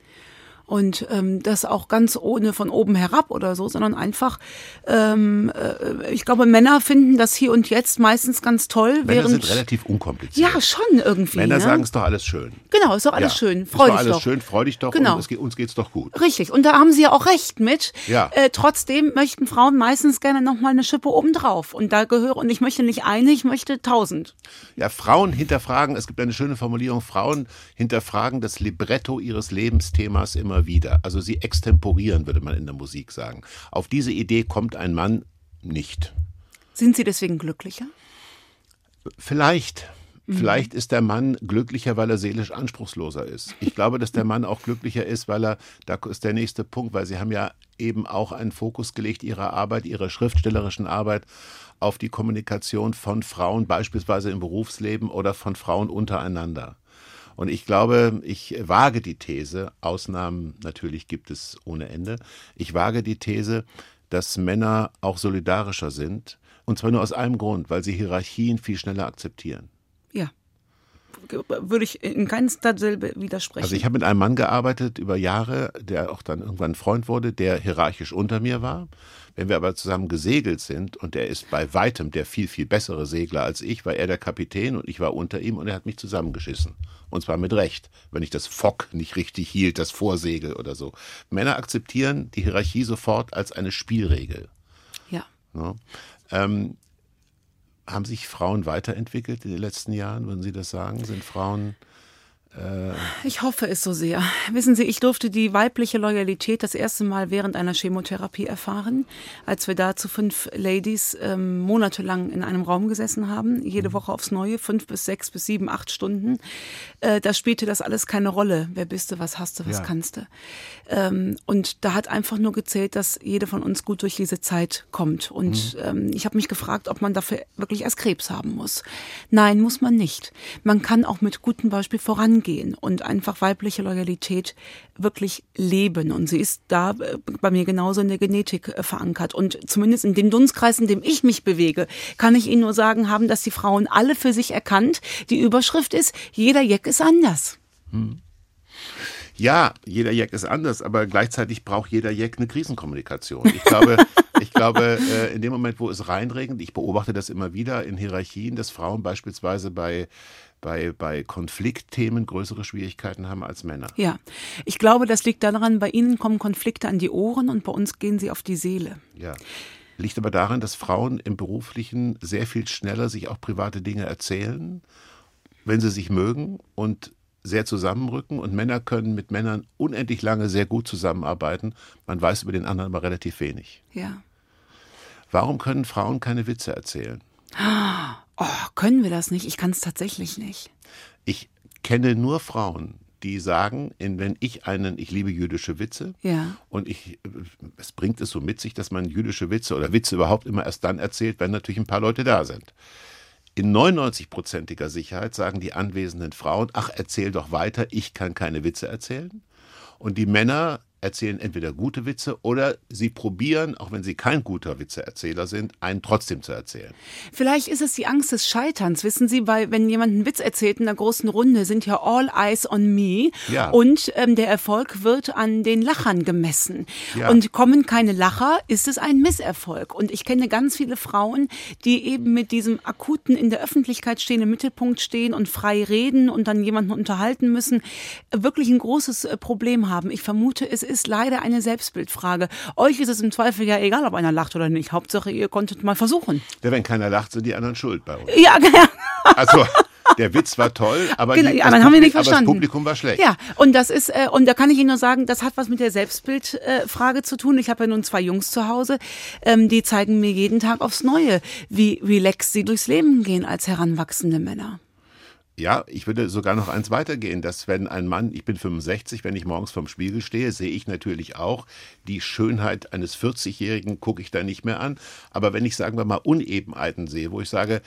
Speaker 4: Und ähm, das auch ganz ohne von oben herab oder so, sondern einfach, ähm, äh, ich glaube, Männer finden das hier und jetzt meistens ganz toll,
Speaker 3: Männer
Speaker 4: während.
Speaker 3: sind relativ unkompliziert.
Speaker 4: ja, schon irgendwie.
Speaker 3: Männer
Speaker 4: ne?
Speaker 3: sagen es doch alles schön.
Speaker 4: Genau, ist doch alles
Speaker 3: Ja.
Speaker 4: schön.
Speaker 3: Ist
Speaker 4: Freu
Speaker 3: doch
Speaker 4: dich
Speaker 3: alles
Speaker 4: doch.
Speaker 3: schön, freu dich doch
Speaker 4: Genau.
Speaker 3: und es geht, uns geht's doch gut.
Speaker 4: Richtig, und da haben sie ja auch recht mit.
Speaker 3: Ja.
Speaker 4: Äh, trotzdem möchten Frauen meistens gerne noch mal eine Schippe obendrauf. Und da gehöre, und ich möchte nicht eine, ich möchte tausend.
Speaker 3: Ja, Frauen hinterfragen, es gibt eine schöne Formulierung, Frauen hinterfragen das Libretto ihres Lebensthemas immer wieder. Also sie extemporieren, würde man in der Musik sagen. Auf diese Idee kommt ein Mann nicht.
Speaker 4: Sind sie deswegen glücklicher?
Speaker 3: Vielleicht. Vielleicht ist der Mann glücklicher, weil er seelisch anspruchsloser ist. Ich glaube, dass der Mann auch glücklicher ist, weil er, da ist der nächste Punkt, weil sie haben ja eben auch einen Fokus gelegt, ihrer Arbeit, ihrer schriftstellerischen Arbeit auf die Kommunikation von Frauen, beispielsweise im Berufsleben oder von Frauen untereinander. Und ich glaube, ich wage die These, Ausnahmen natürlich gibt es ohne Ende, ich wage die These, dass Männer auch solidarischer sind. Und zwar nur aus einem Grund, weil sie Hierarchien viel schneller akzeptieren.
Speaker 4: Ja. Würde ich in keinster Silbe widersprechen.
Speaker 3: Also ich habe mit einem Mann gearbeitet über Jahre, der auch dann irgendwann ein Freund wurde, der hierarchisch unter mir war. Wenn wir aber zusammen gesegelt sind und er ist bei weitem der viel, viel bessere Segler als ich, war er der Kapitän und ich war unter ihm und er hat mich zusammengeschissen. Und zwar mit Recht, wenn ich das Fock nicht richtig hielt, das Vorsegel oder so. Männer akzeptieren die Hierarchie sofort als eine Spielregel.
Speaker 4: ja.
Speaker 3: Ne? Ähm, haben sich Frauen weiterentwickelt in den letzten Jahren, würden Sie das sagen? Sind Frauen
Speaker 4: Ich hoffe es so sehr. Wissen Sie, ich durfte die weibliche Loyalität das erste Mal während einer Chemotherapie erfahren, als wir da zu fünf Ladies ähm, monatelang in einem Raum gesessen haben, jede Woche aufs Neue, fünf bis sechs bis sieben, acht Stunden. Äh, da spielte das alles keine Rolle. Wer bist du, was hast du, was
Speaker 3: Ja.
Speaker 4: kannst du? Ähm, und da hat einfach nur gezählt, dass jede von uns gut durch diese Zeit kommt. Und ähm, ich habe mich gefragt, ob man dafür wirklich erst Krebs haben muss. Nein, muss man nicht. Man kann auch mit gutem Beispiel vorangehen und einfach weibliche Loyalität wirklich leben. Und sie ist da äh, bei mir genauso in der Genetik äh, verankert. Und zumindest in dem Dunstkreis, in dem ich mich bewege, kann ich Ihnen nur sagen, haben das die Frauen alle für sich erkannt. Die Überschrift ist, jeder Jeck ist anders.
Speaker 3: Ja, jeder Jack ist anders, aber gleichzeitig braucht jeder Jack eine Krisenkommunikation. Ich glaube, ich glaube, äh, in dem Moment, wo es reinregnet, ich beobachte das immer wieder in Hierarchien, dass Frauen beispielsweise bei bei, bei Konfliktthemen größere Schwierigkeiten haben als Männer.
Speaker 4: Ja, ich glaube, das liegt daran, bei Ihnen kommen Konflikte an die Ohren und bei uns gehen sie auf die Seele.
Speaker 3: Ja. Liegt aber daran, dass Frauen im Beruflichen sehr viel schneller sich auch private Dinge erzählen, wenn sie sich mögen und sehr zusammenrücken und Männer können mit Männern unendlich lange sehr gut zusammenarbeiten. Man weiß über den anderen aber relativ wenig.
Speaker 4: Ja.
Speaker 3: Warum können Frauen keine Witze erzählen?
Speaker 4: Oh, können wir das nicht? Ich kann es tatsächlich nicht.
Speaker 3: Ich kenne nur Frauen, die sagen, wenn ich einen, ich liebe jüdische Witze
Speaker 4: Ja.
Speaker 3: und ich, es bringt es so mit sich, dass man jüdische Witze oder Witze überhaupt immer erst dann erzählt, wenn natürlich ein paar Leute da sind. In 99-prozentiger Sicherheit sagen die anwesenden Frauen, ach, erzähl doch weiter, ich kann keine Witze erzählen. Und die Männer erzählen entweder gute Witze oder sie probieren, auch wenn sie kein guter Witzeerzähler sind, einen trotzdem zu erzählen.
Speaker 4: Vielleicht ist es die Angst des Scheiterns. Wissen Sie, weil wenn jemand einen Witz erzählt in einer großen Runde, sind ja all eyes on me.
Speaker 3: Ja.
Speaker 4: Und ähm, der Erfolg wird an den Lachern gemessen.
Speaker 3: Ja.
Speaker 4: Und kommen keine Lacher, ist es ein Misserfolg. Und ich kenne ganz viele Frauen, die eben mit diesem akuten in der Öffentlichkeit stehen, im Mittelpunkt stehen und frei reden und dann jemanden unterhalten müssen, wirklich ein großes äh, Problem haben. Ich vermute, es ist leider eine Selbstbildfrage. Euch ist es im Zweifel ja egal, ob einer lacht oder nicht. Hauptsache, ihr konntet mal versuchen.
Speaker 3: Ja, wenn keiner lacht, sind die anderen schuld bei uns.
Speaker 4: Ja, ja.
Speaker 3: Also, der Witz war toll, aber,
Speaker 4: Genau,
Speaker 3: die, das,
Speaker 4: haben wir nicht
Speaker 3: Publikum- aber das
Speaker 4: verstanden.
Speaker 3: Publikum war schlecht.
Speaker 4: Ja, und das ist, äh, und da kann ich Ihnen nur sagen, das hat was mit der Selbstbildfrage äh, zu tun. Ich habe ja nun zwei Jungs zu Hause, ähm, die zeigen mir jeden Tag aufs Neue, wie relaxed sie durchs Leben gehen als heranwachsende Männer.
Speaker 3: Ja, ich würde sogar noch eins weitergehen, dass wenn ein Mann, ich bin 65, wenn ich morgens vorm Spiegel stehe, sehe ich natürlich auch die Schönheit eines 40-Jährigen, gucke ich da nicht mehr an. Aber wenn ich, sagen wir mal, Unebenheiten sehe, wo ich sage,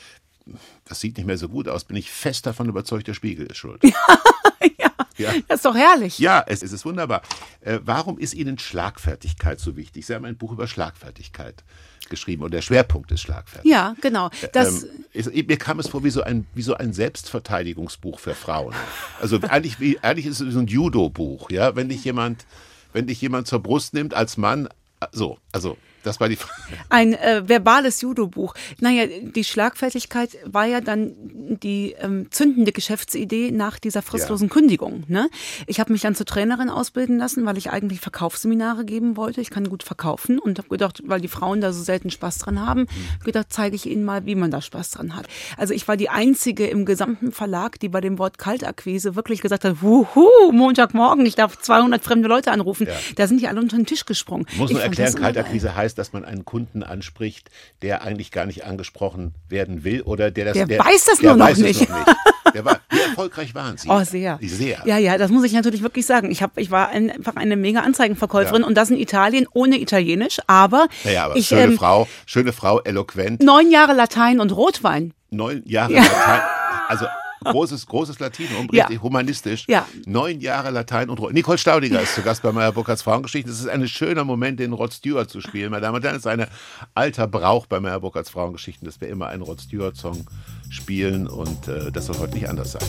Speaker 3: das sieht nicht mehr so gut aus, bin ich fest davon überzeugt, der Spiegel ist schuld.
Speaker 4: ja,
Speaker 3: Ja.
Speaker 4: das ist doch herrlich.
Speaker 3: Ja, es, es ist wunderbar. Äh, warum ist Ihnen Schlagfertigkeit so wichtig? Sie haben ein Buch über Schlagfertigkeit geschrieben und der Schwerpunkt ist Schlagfertigkeit.
Speaker 4: Ja, genau. Das,
Speaker 3: ähm, ist, mir kam es vor wie so ein, wie so ein Selbstverteidigungsbuch für Frauen. Also eigentlich, wie, eigentlich ist es so ein Judo-Buch, ja. Wenn dich jemand, wenn dich jemand zur Brust nimmt als Mann, so, also das war die Frage.
Speaker 4: Ein äh, verbales Judo-Buch. Naja, die Schlagfertigkeit war ja dann die ähm, zündende Geschäftsidee nach dieser fristlosen Kündigung. Ne? Ich habe mich dann zur Trainerin ausbilden lassen, weil ich eigentlich Verkaufsseminare geben wollte. Ich kann gut verkaufen und habe gedacht, weil die Frauen da so selten Spaß dran haben,
Speaker 3: Mhm.
Speaker 4: gedacht, zeige ich ihnen mal, wie man da Spaß dran hat. Also ich war die einzige im gesamten Verlag, die bei dem Wort Kaltakquise wirklich gesagt hat, wuhu, Montagmorgen, ich darf 200 fremde Leute anrufen.
Speaker 3: Ja.
Speaker 4: Da sind die alle unter den Tisch gesprungen.
Speaker 3: Muss nur
Speaker 4: fand
Speaker 3: erklären. Kaltakquise heißt, dass man einen Kunden anspricht, der eigentlich gar nicht angesprochen werden will oder der das
Speaker 4: Der
Speaker 3: der,
Speaker 4: weiß das
Speaker 3: der
Speaker 4: nur noch
Speaker 3: weiß es
Speaker 4: nicht.
Speaker 3: noch nicht. Der war, wie erfolgreich waren Sie?
Speaker 4: Oh, sehr.
Speaker 3: Sehr.
Speaker 4: Ja, ja, das muss ich natürlich wirklich sagen. Ich, hab, ich war ein, einfach eine mega Anzeigenverkäuferin
Speaker 3: Ja.
Speaker 4: und das in Italien ohne Italienisch, aber,
Speaker 3: Naja, aber
Speaker 4: ich
Speaker 3: schöne
Speaker 4: ähm,
Speaker 3: Frau, schöne Frau, eloquent,
Speaker 4: neun Jahre Latein und Rotwein.
Speaker 3: neun Jahre
Speaker 4: Ja.
Speaker 3: Latein. Also Großes, großes Latinum,
Speaker 4: Ja.
Speaker 3: richtig humanistisch.
Speaker 4: Ja.
Speaker 3: Neun Jahre Latein und Nicole Staudinger ist zu Gast bei Meyer Burkhardts Frauengeschichten. Es ist ein schöner Moment, den Rod Stewart zu spielen. Meine Damen und Herren, es ist ein alter Brauch bei Meyer Burkhardts Frauengeschichten, dass wir immer einen Rod Stewart-Song spielen und äh, das soll heute nicht anders sein.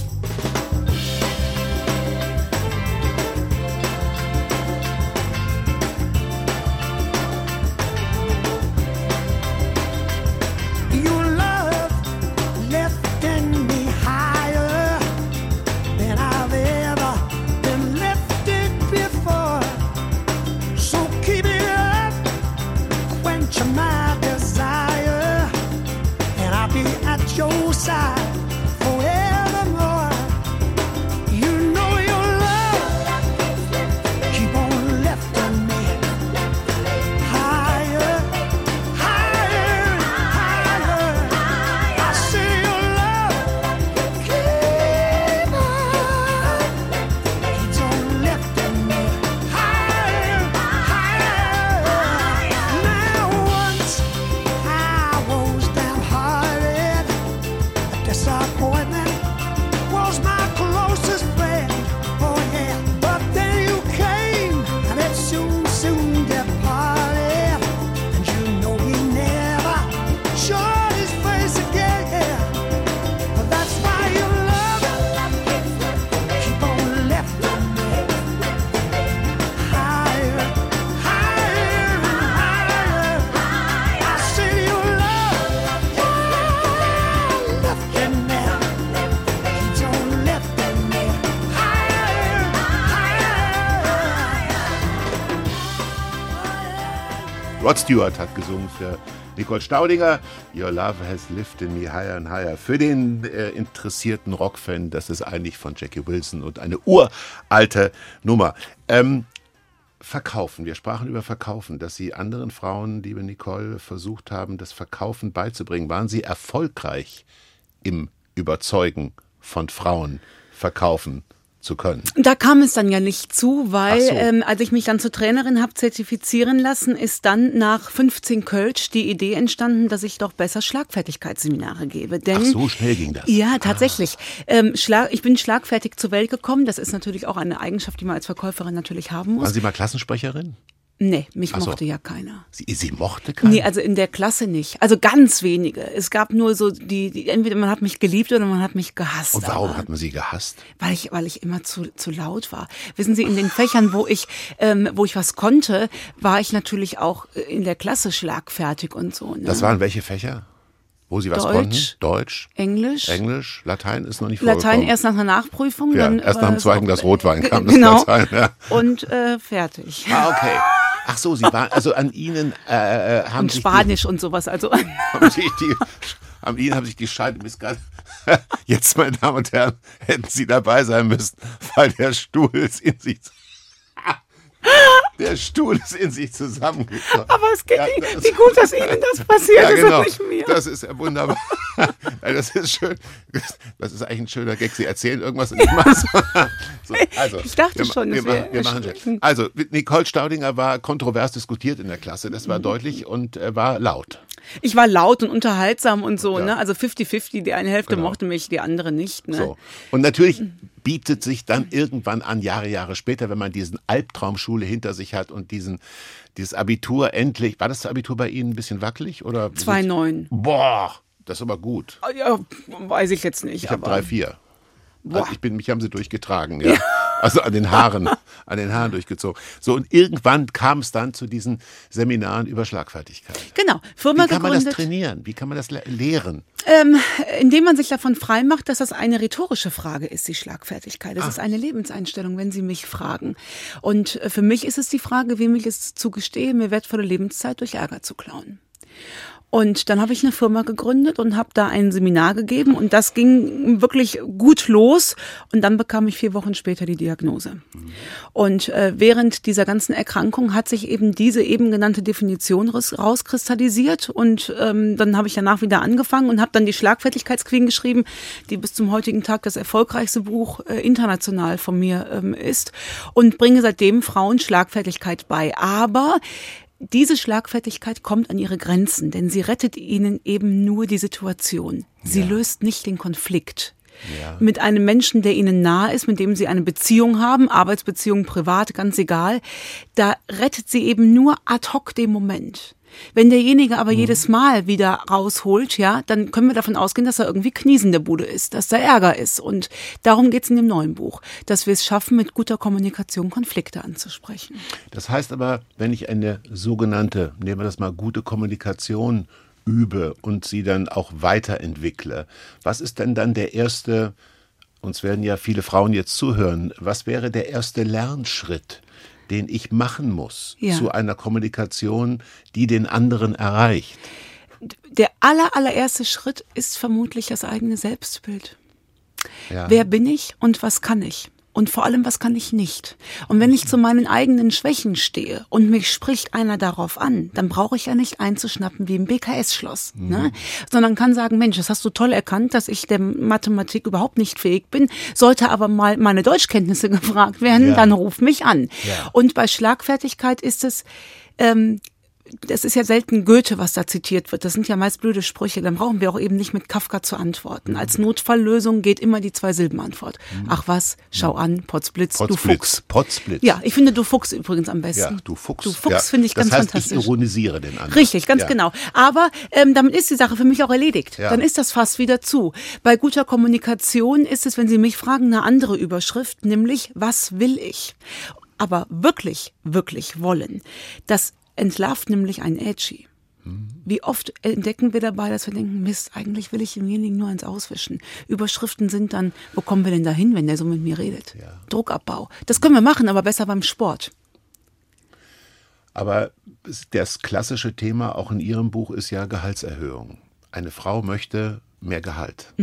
Speaker 3: Stewart hat gesungen für Nicole Staudinger. Your love has lifted me higher and higher. Für den äh, interessierten Rockfan, das ist eigentlich von Jackie Wilson und eine uralte Nummer. Ähm, Verkaufen. Wir sprachen über Verkaufen, dass Sie anderen Frauen, liebe Nicole, versucht haben, das Verkaufen beizubringen. Waren Sie erfolgreich im Überzeugen von Frauen verkaufen zu können?
Speaker 4: Da kam es dann ja nicht zu, weil
Speaker 3: so.
Speaker 4: ähm, als ich mich dann zur Trainerin habe zertifizieren lassen, ist dann nach 15 Kölsch die Idee entstanden, dass ich doch besser Schlagfertigkeitsseminare gebe. Denn
Speaker 3: Ach, so schnell ging das.
Speaker 4: Ja, tatsächlich. Ähm, Schlag, ich bin schlagfertig zur Welt gekommen. Das ist natürlich auch eine Eigenschaft, die man als Verkäuferin natürlich haben muss.
Speaker 3: Waren Sie mal Klassensprecherin?
Speaker 4: Nee, mich
Speaker 3: so.
Speaker 4: mochte ja keiner.
Speaker 3: Sie, sie mochte keinen?
Speaker 4: Nee, also in der Klasse nicht. Also ganz wenige. Es gab nur so die, die entweder man hat mich geliebt oder man hat mich gehasst.
Speaker 3: Und warum
Speaker 4: aber-
Speaker 3: hat man sie gehasst?
Speaker 4: weil ich, weil ich immer zu, zu laut war. Wissen Sie, in den Fächern, wo ich, ähm, wo ich was konnte, war ich natürlich auch äh, in der Klasse schlagfertig und so. Ne?
Speaker 3: Das waren welche Fächer? Wo Sie was
Speaker 4: Deutsch.
Speaker 3: konnten? Deutsch,
Speaker 4: Englisch,
Speaker 3: Englisch, Latein ist noch nicht
Speaker 4: Latein
Speaker 3: vorgekommen.
Speaker 4: erst nach einer Nachprüfung.
Speaker 3: Ja,
Speaker 4: dann,
Speaker 3: erst nach
Speaker 4: äh,
Speaker 3: dem zweiten
Speaker 4: so-
Speaker 3: Glas Rotwein kam das
Speaker 4: genau.
Speaker 3: Latein. Ja.
Speaker 4: Und äh, fertig.
Speaker 3: Ah, okay. Ach so, Sie waren, also an Ihnen äh, äh, haben
Speaker 4: Und
Speaker 3: sich
Speaker 4: Spanisch und sowas. Also
Speaker 3: Die, haben sich die, an Ihnen haben sich die Scheide bis gerade. Jetzt, meine Damen und Herren, hätten Sie dabei sein müssen, weil der Stuhl ist in sich. Der Stuhl ist in sich zusammengekommen.
Speaker 4: aber es geht
Speaker 3: Ja,
Speaker 4: Ihnen, wie gut, dass Ihnen das passiert
Speaker 3: Ja,
Speaker 4: ist
Speaker 3: genau.
Speaker 4: und nicht mir.
Speaker 3: Das ist ja wunderbar. Das ist schön. Das ist eigentlich ein schöner Gag. Sie erzählen irgendwas und ich mach's. So, also,
Speaker 4: Ich dachte
Speaker 3: wir,
Speaker 4: schon,
Speaker 3: wir,
Speaker 4: wäre
Speaker 3: wir machen schon. Also, Nicole Staudinger war kontrovers diskutiert in der Klasse. Das
Speaker 4: Mhm.
Speaker 3: war deutlich und äh, war laut.
Speaker 4: Ich war laut und unterhaltsam und so,
Speaker 3: Ja.
Speaker 4: ne? Also 50-50, die eine Hälfte
Speaker 3: Genau.
Speaker 4: mochte mich, die andere nicht. Ne?
Speaker 3: So. Und natürlich bietet sich dann irgendwann an, Jahre, Jahre später, wenn man diesen Albtraumschule hinter sich hat und diesen, dieses Abitur endlich. War das Abitur bei Ihnen ein bisschen wackelig? Oder
Speaker 4: 2,9.
Speaker 3: Boah, das ist aber gut.
Speaker 4: Ah, Ja, weiß ich jetzt nicht.
Speaker 3: Ich habe
Speaker 4: aber-
Speaker 3: drei, vier.
Speaker 4: Boah.
Speaker 3: Also ich bin, mich haben sie durchgetragen, ja. Also an den Haaren, an den Haaren durchgezogen. So, und irgendwann kam es dann zu diesen Seminaren über Schlagfertigkeit.
Speaker 4: Genau, Firma
Speaker 3: Wie kann man das
Speaker 4: gegründet,
Speaker 3: trainieren? Wie kann man das le lehren?
Speaker 4: ähm, indem man sich davon frei macht, dass das eine rhetorische Frage ist, die Schlagfertigkeit. Das ist eine Lebenseinstellung, wenn Sie mich fragen. Und äh, für mich ist es die Frage, wem ich es zugestehe, mir wertvolle Lebenszeit durch Ärger zu klauen. Und dann habe ich eine Firma gegründet und habe da ein Seminar gegeben und das ging wirklich gut los und dann bekam ich vier Wochen später die Diagnose. Und äh, während dieser ganzen Erkrankung hat sich eben diese eben genannte Definition raus- rauskristallisiert und ähm, dann habe ich danach wieder angefangen und habe dann die Schlagfertigkeitsqueen geschrieben, die bis zum heutigen Tag das erfolgreichste Buch äh, international von mir ähm, ist und bringe seitdem Frauen Schlagfertigkeit bei. Aber diese Schlagfertigkeit kommt an ihre Grenzen, denn sie rettet ihnen eben nur die Situation. Sie löst nicht den Konflikt.
Speaker 3: Ja.
Speaker 4: mit einem Menschen, der ihnen nahe ist, mit dem sie eine Beziehung haben, Arbeitsbeziehung, privat, ganz egal, da rettet sie eben nur ad hoc den Moment. Wenn derjenige aber jedes Mal wieder rausholt, ja, dann können wir davon ausgehen, dass er irgendwie kniesende Bude ist, dass da Ärger ist. Und darum geht es in dem neuen Buch, dass wir es schaffen, mit guter Kommunikation Konflikte anzusprechen.
Speaker 3: Das heißt aber, wenn ich eine sogenannte, nehmen wir das mal, gute Kommunikation übe und sie dann auch weiterentwickle, was ist denn dann der erste, uns werden ja viele Frauen jetzt zuhören, was wäre der erste Lernschritt, den ich machen muss
Speaker 4: Ja.
Speaker 3: zu einer Kommunikation, die den anderen erreicht?
Speaker 4: Der aller, allererste Schritt ist vermutlich das eigene Selbstbild.
Speaker 3: Ja.
Speaker 4: Wer bin ich und was kann ich? Und vor allem, was kann ich nicht? Und wenn ich zu meinen eigenen Schwächen stehe und mich spricht einer darauf an, dann brauche ich ja nicht einzuschnappen wie im BKS-Schloss, ne? sondern kann sagen, Mensch, das hast du toll erkannt, dass ich der Mathematik überhaupt nicht fähig bin. Sollte aber mal meine Deutschkenntnisse gefragt werden,
Speaker 3: Ja.
Speaker 4: dann ruf mich an.
Speaker 3: Ja.
Speaker 4: Und bei Schlagfertigkeit ist es, ähm, das ist ja selten Goethe, was da zitiert wird. Das sind ja meist blöde Sprüche. Dann brauchen wir auch eben nicht mit Kafka zu antworten. Als Notfalllösung geht immer die Zwei-Silben-Antwort. Ach was, schau an, Potzblitz, du
Speaker 3: Potzblitz,
Speaker 4: Fuchs.
Speaker 3: Potzblitz.
Speaker 4: Ja, ich finde du Fuchs übrigens am besten.
Speaker 3: Ja, du Fuchs.
Speaker 4: Du Fuchs
Speaker 3: ja.
Speaker 4: finde ich
Speaker 3: das
Speaker 4: ganz
Speaker 3: heißt,
Speaker 4: fantastisch.
Speaker 3: Ich ironisiere den anderen.
Speaker 4: Richtig, ganz
Speaker 3: ja.
Speaker 4: genau. Aber ähm, damit ist die Sache für mich auch erledigt.
Speaker 3: Ja.
Speaker 4: Dann ist das Fass wieder zu. Bei guter Kommunikation ist es, wenn Sie mich fragen, eine andere Überschrift, nämlich was will ich? Aber wirklich, wirklich wollen. Das entlarvt nämlich ein Edgy. Wie oft entdecken wir dabei, dass wir denken, Mist, eigentlich will ich demjenigen nur eins auswischen. Überschriften sind dann, wo kommen wir denn dahin, wenn der so mit mir redet? Druckabbau. Das können wir machen, aber besser beim Sport.
Speaker 3: Aber das klassische Thema auch in Ihrem Buch ist ja Gehaltserhöhung. Eine Frau möchte mehr Gehalt.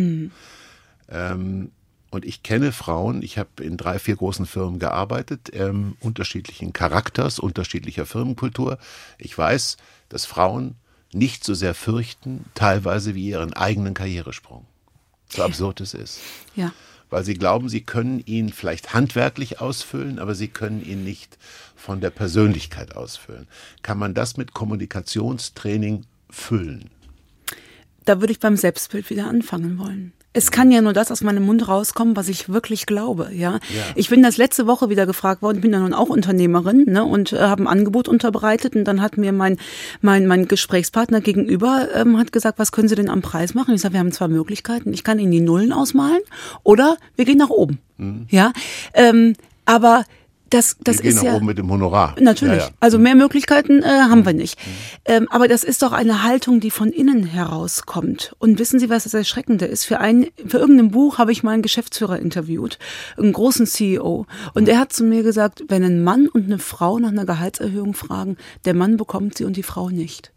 Speaker 3: Ähm, und ich kenne Frauen, ich habe in drei, vier großen Firmen gearbeitet, ähm, unterschiedlichen Charakters, unterschiedlicher Firmenkultur. Ich weiß, dass Frauen nicht so sehr fürchten, teilweise wie ihren eigenen Karrieresprung. So absurd es ist.
Speaker 4: Ja.
Speaker 3: Weil sie glauben, sie können ihn vielleicht handwerklich ausfüllen, aber sie können ihn nicht von der Persönlichkeit ausfüllen. Kann man das mit Kommunikationstraining füllen?
Speaker 4: da würde ich beim Selbstbild wieder anfangen wollen. Es kann ja nur das aus meinem Mund rauskommen, was ich wirklich glaube, ja. Ich bin das letzte Woche wieder gefragt worden, ich bin ja nun auch Unternehmerin, ne, und äh, habe ein Angebot unterbreitet und dann hat mir mein mein mein Gesprächspartner gegenüber ähm, hat gesagt, was können Sie denn am Preis machen? Ich sage, wir haben zwei Möglichkeiten. Ich kann Ihnen die Nullen ausmalen oder wir gehen nach oben, ja. Ähm, aber das das
Speaker 3: Wir gehen
Speaker 4: ist
Speaker 3: nach
Speaker 4: ja
Speaker 3: oben mit dem Honorar.
Speaker 4: Natürlich.
Speaker 3: Ja, ja.
Speaker 4: Also mehr Möglichkeiten äh, haben wir nicht. Ähm, aber das ist doch eine Haltung, die von innen herauskommt. Und wissen Sie, was das Erschreckende ist? Für ein, für irgendein Buch habe ich mal einen Geschäftsführer interviewt, einen großen CEO. Und er hat zu mir gesagt, wenn ein Mann und eine Frau nach einer Gehaltserhöhung fragen, der Mann bekommt sie und die Frau nicht.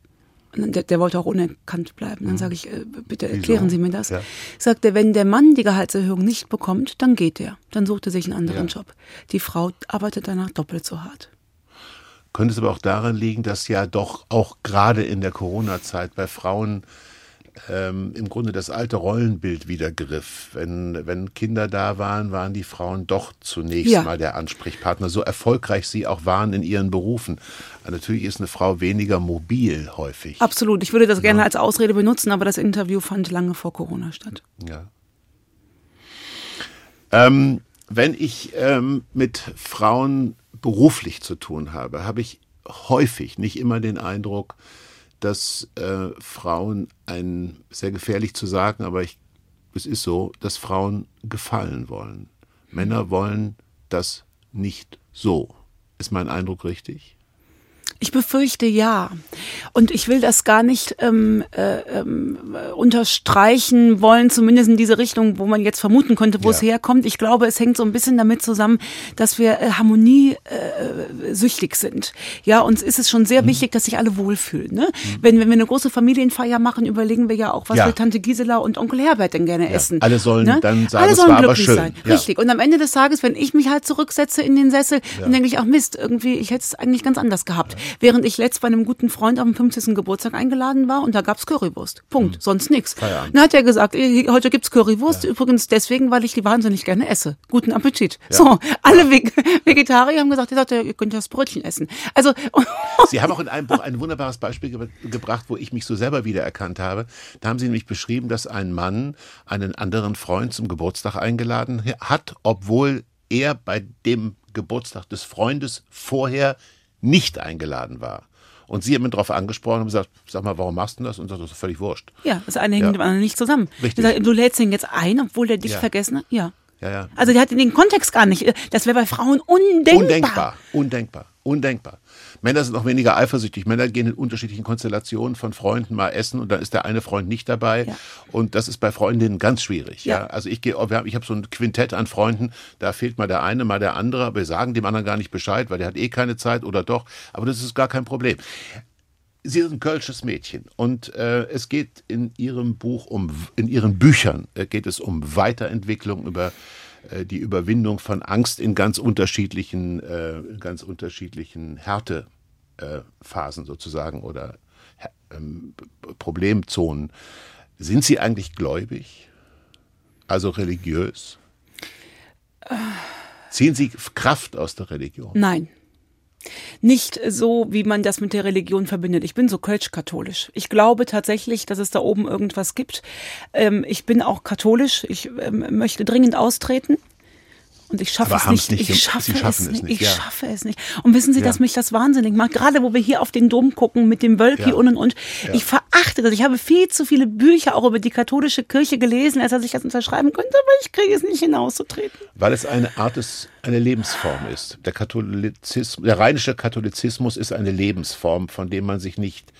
Speaker 4: Der, der wollte auch unerkannt bleiben. Dann sage ich, äh, bitte erklären Sie mir das.
Speaker 3: Ja.
Speaker 4: Sagt er, wenn der Mann die Gehaltserhöhung nicht bekommt, dann geht er. Dann sucht er sich einen anderen
Speaker 3: Ja.
Speaker 4: Job. Die Frau arbeitet danach doppelt so hart.
Speaker 3: Könnte es aber auch daran liegen, dass ja doch auch gerade in der Corona-Zeit bei Frauen ähm, im Grunde das alte Rollenbild wieder griff. Wenn, wenn Kinder da waren, waren die Frauen doch zunächst
Speaker 4: Ja.
Speaker 3: mal der Ansprechpartner, so erfolgreich sie auch waren in ihren Berufen. Natürlich ist eine Frau weniger mobil häufig.
Speaker 4: Absolut. Ich würde das gerne als Ausrede benutzen, aber das Interview fand lange vor Corona statt.
Speaker 3: Ja. Ähm, wenn ich ähm, mit Frauen beruflich zu tun habe, habe ich häufig, nicht immer den Eindruck, dass äh, Frauen ein, sehr gefährlich zu sagen, aber ich, es ist so, dass Frauen gefallen wollen. Männer wollen das nicht so. Ist mein Eindruck richtig?
Speaker 4: Ich befürchte ja. Und ich will das gar nicht ähm, äh, ähm, äh, unterstreichen wollen, zumindest in diese Richtung, wo man jetzt vermuten könnte, wo
Speaker 3: Ja.
Speaker 4: es herkommt. Ich glaube, es hängt so ein bisschen damit zusammen, dass wir äh, harmoniesüchtig äh, sind. Ja, uns ist es schon sehr
Speaker 3: Mhm.
Speaker 4: wichtig, dass sich alle wohlfühlen. Ne? Wenn, wenn wir eine große Familienfeier machen, überlegen wir ja auch, was
Speaker 3: Ja.
Speaker 4: will Tante Gisela und Onkel Herbert denn gerne essen.
Speaker 3: alle sollen dann sagen,
Speaker 4: alle
Speaker 3: es
Speaker 4: sollen
Speaker 3: war aber
Speaker 4: glücklich
Speaker 3: schön.
Speaker 4: sein.
Speaker 3: Ja.
Speaker 4: Richtig. Und am Ende des Tages, wenn ich mich halt zurücksetze in den Sessel, dann denke ich, ach Mist, irgendwie, ich hätte es eigentlich ganz anders gehabt. Während ich letzt bei einem guten Freund auf dem 50. Geburtstag eingeladen war und da gab's Currywurst. Punkt.
Speaker 3: Hm.
Speaker 4: Sonst nix. Dann hat er gesagt, heute gibt's Currywurst. Übrigens deswegen, weil ich die wahnsinnig gerne esse. Guten Appetit. So, alle Veg Vegetarier haben gesagt, ihr könnt das Brötchen essen. Also,
Speaker 3: Sie haben auch in einem Buch ein wunderbares Beispiel ge gebracht, wo ich mich so selber wiedererkannt habe. Da haben Sie nämlich beschrieben, dass ein Mann einen anderen Freund zum Geburtstag eingeladen hat, obwohl er bei dem Geburtstag des Freundes vorher nicht eingeladen war. Und Sie haben ihn darauf angesprochen und gesagt, sag mal, warum machst du das? Und sagt, das ist völlig wurscht.
Speaker 4: ja, das eine hängt
Speaker 3: Ja.
Speaker 4: mit dem anderen nicht zusammen.
Speaker 3: Richtig.
Speaker 4: Sagt, Du lädst ihn jetzt ein, obwohl der dich
Speaker 3: Ja.
Speaker 4: vergessen hat? Ja.
Speaker 3: Ja, ja.
Speaker 4: Also der hat den Kontext gar nicht. Das wäre bei Frauen undenkbar.
Speaker 3: Undenkbar, undenkbar, undenkbar. Männer sind noch weniger eifersüchtig. Männer gehen in unterschiedlichen Konstellationen von Freunden mal essen und dann ist der eine Freund nicht dabei.
Speaker 4: Ja.
Speaker 3: Und das ist bei Freundinnen ganz schwierig. Ja.
Speaker 4: Ja.
Speaker 3: Also ich gehe, ich habe so ein Quintett an Freunden, da fehlt mal der eine, mal der andere, aber wir sagen dem anderen gar nicht Bescheid, weil der hat eh keine Zeit oder doch. Aber das ist gar kein Problem. Sie sind ein kölsches Mädchen und äh, es geht in Ihrem Buch um, in Ihren Büchern äh, geht es um Weiterentwicklung über die Überwindung von Angst in ganz unterschiedlichen, äh, ganz unterschiedlichen Härtephasen äh, Phasen sozusagen oder ähm, Problemzonen. Sind Sie eigentlich gläubig? Also religiös? Ziehen Sie Kraft aus der Religion?
Speaker 4: Nein. Nicht so, wie man das mit der Religion verbindet. Ich bin so kölsch-katholisch. Ich glaube tatsächlich, dass es da oben irgendwas gibt. Ähm, ich bin auch katholisch. Ich ähm, möchte dringend austreten. Und ich schaffe es nicht.
Speaker 3: nicht
Speaker 4: Ich schaffe
Speaker 3: Sie schaffen
Speaker 4: es
Speaker 3: es
Speaker 4: nicht.
Speaker 3: nicht,
Speaker 4: Ich
Speaker 3: ja.
Speaker 4: schaffe es nicht. Und wissen Sie,
Speaker 3: Ja.
Speaker 4: dass mich das wahnsinnig macht? Gerade wo wir hier auf den Dom gucken mit dem Wölki
Speaker 3: Ja.
Speaker 4: und und und. Ich verachte das. Ich habe viel zu viele Bücher auch über die katholische Kirche gelesen, als dass ich das unterschreiben könnte, aber ich kriege es nicht hinauszutreten.
Speaker 3: Weil es eine Art des, eine Lebensform ist. Der Katholizismus, der rheinische Katholizismus ist eine Lebensform, von dem man sich nicht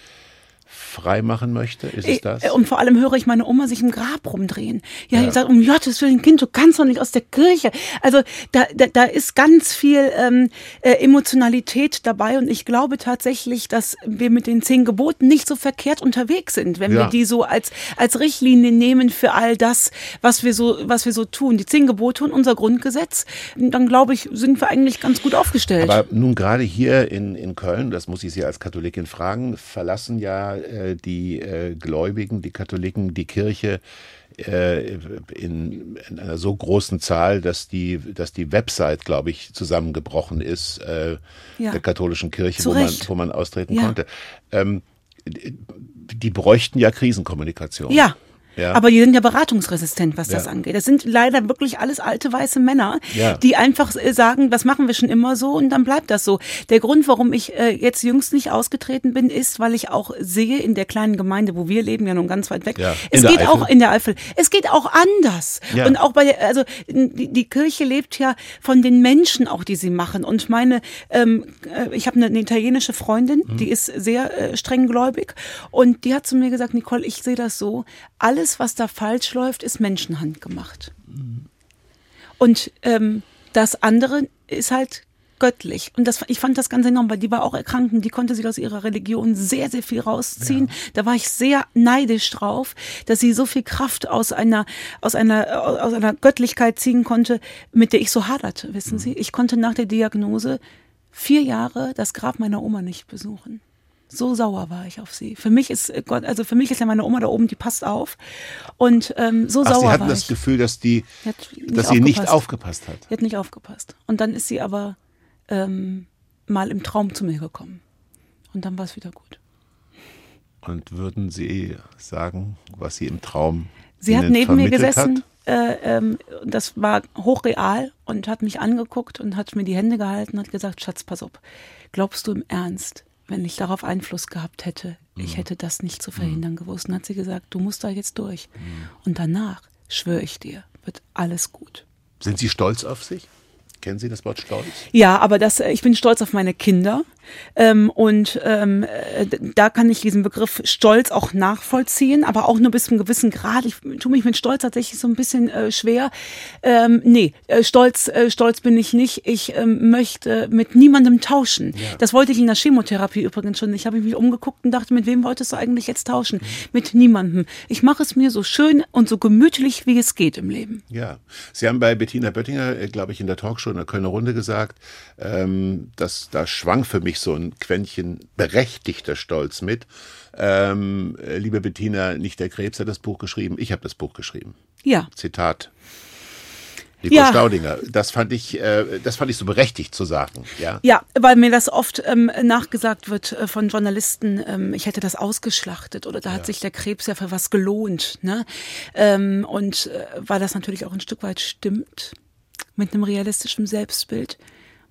Speaker 3: frei machen möchte. Ist es das?
Speaker 4: Äh, Und vor allem höre ich meine Oma sich im Grab rumdrehen. Ja, ich sage, um Gottes Willen, Kind, du kannst doch nicht aus der Kirche. Also da, da, da ist ganz viel ähm, äh, Emotionalität dabei und ich glaube tatsächlich, dass wir mit den zehn Geboten nicht so verkehrt unterwegs sind, wenn
Speaker 3: Ja.
Speaker 4: wir die so als, als Richtlinie nehmen für all das, was wir so, was wir so tun. Die zehn Gebote und unser Grundgesetz, dann glaube ich, sind wir eigentlich ganz gut aufgestellt.
Speaker 3: Aber nun gerade hier in, in Köln, das muss ich Sie als Katholikin fragen, verlassen ja äh, die äh, Gläubigen, die Katholiken, die Kirche äh, in, in einer so großen Zahl, dass die, dass die Website, glaube ich, zusammengebrochen ist äh,
Speaker 4: Ja.
Speaker 3: der katholischen Kirche,
Speaker 4: Zu
Speaker 3: wo man, wo man austreten
Speaker 4: Ja.
Speaker 3: konnte. Ähm, die bräuchten ja Krisenkommunikation.
Speaker 4: Ja.
Speaker 3: Ja.
Speaker 4: Aber die sind ja beratungsresistent, was das
Speaker 3: Ja.
Speaker 4: angeht. Das sind leider wirklich alles alte weiße Männer,
Speaker 3: Ja.
Speaker 4: die einfach äh, sagen, das machen wir schon immer so und dann bleibt das so. Der Grund, warum ich äh, jetzt jüngst nicht ausgetreten bin, ist, weil ich auch sehe in der kleinen Gemeinde, wo wir leben, ja nun ganz weit weg.
Speaker 3: Ja.
Speaker 4: Es geht
Speaker 3: Eifel.
Speaker 4: auch in der Eifel. Es geht auch anders.
Speaker 3: Ja.
Speaker 4: Und auch bei der, also die, die Kirche lebt ja von den Menschen auch, die sie machen. Und meine, ähm, äh, ich habe eine, eine italienische Freundin,
Speaker 3: Mhm.
Speaker 4: die ist sehr äh, strenggläubig und die hat zu mir gesagt, Nicole, ich sehe das so, alles, was da falsch läuft, ist Menschenhand gemacht. Und ähm, das andere ist halt göttlich. Und das, ich fand das ganz enorm, weil die war auch erkrankt und die konnte sich aus ihrer Religion sehr, sehr viel rausziehen. Da war ich sehr neidisch drauf, dass sie so viel Kraft aus einer, aus einer, aus einer Göttlichkeit ziehen konnte, mit der ich so haderte, wissen Sie. Ich konnte nach der Diagnose vier Jahre das Grab meiner Oma nicht besuchen. So sauer war ich auf sie. Für mich ist äh, Gott, also für mich ist ja meine Oma da oben, die passt auf. Und ähm, so
Speaker 3: Ach,
Speaker 4: sauer
Speaker 3: Sie hatten
Speaker 4: war
Speaker 3: das
Speaker 4: ich.
Speaker 3: Gefühl, dass die,
Speaker 4: Sie
Speaker 3: dass sie nicht
Speaker 4: aufgepasst.
Speaker 3: hat.
Speaker 4: Die hat nicht aufgepasst. Und dann ist sie aber ähm, mal im Traum zu mir gekommen. Und dann war es wieder gut.
Speaker 3: Und würden Sie sagen, was sie im Traum
Speaker 4: Sie hat neben mir gesessen. Äh, ähm, das war hochreal und hat mich angeguckt und hat mir die Hände gehalten und hat gesagt, Schatz, pass auf. Glaubst du im Ernst, wenn ich darauf Einfluss gehabt hätte,
Speaker 3: Mhm.
Speaker 4: ich hätte das nicht zu verhindern gewusst? Und hat sie gesagt, du musst da jetzt durch.
Speaker 3: Mhm.
Speaker 4: Und danach, schwöre ich dir, wird alles gut.
Speaker 3: Sind Sie stolz auf sich? Kennen Sie das Wort Stolz?
Speaker 4: Ja, aber das, äh, ich bin stolz auf meine Kinder. Ähm, und ähm, äh, da kann ich diesen Begriff Stolz auch nachvollziehen, aber auch nur bis zu einem gewissen Grad. Ich tue mich mit Stolz tatsächlich so ein bisschen äh, schwer. Ähm, nee, äh, stolz, äh, stolz bin ich nicht. Ich ähm, möchte mit niemandem tauschen. Das wollte ich in der Chemotherapie übrigens schon. Ich habe mich umgeguckt und dachte, mit wem wolltest du eigentlich jetzt tauschen? Mit niemandem. Ich mache es mir so schön und so gemütlich, wie es geht im Leben.
Speaker 3: Ja. Sie haben bei Bettina Böttinger, äh, glaube ich, in der Talkshow in der Kölner Runde gesagt, ähm, dass da schwang für mich ich so ein Quäntchen berechtigter Stolz mit. Ähm, äh, liebe Bettina, nicht der Krebs hat das Buch geschrieben, ich habe das Buch geschrieben.
Speaker 4: Ja.
Speaker 3: Zitat. Nicole
Speaker 4: Ja.
Speaker 3: Staudinger. Das fand ich, äh, das fand ich so berechtigt zu sagen. Ja.
Speaker 4: Ja, weil mir das oft ähm, nachgesagt wird äh, von Journalisten, ähm, ich hätte das ausgeschlachtet oder da hat sich der Krebs ja für was gelohnt. Ne? Ähm, und äh, weil das natürlich auch ein Stück weit stimmt, mit einem realistischen Selbstbild,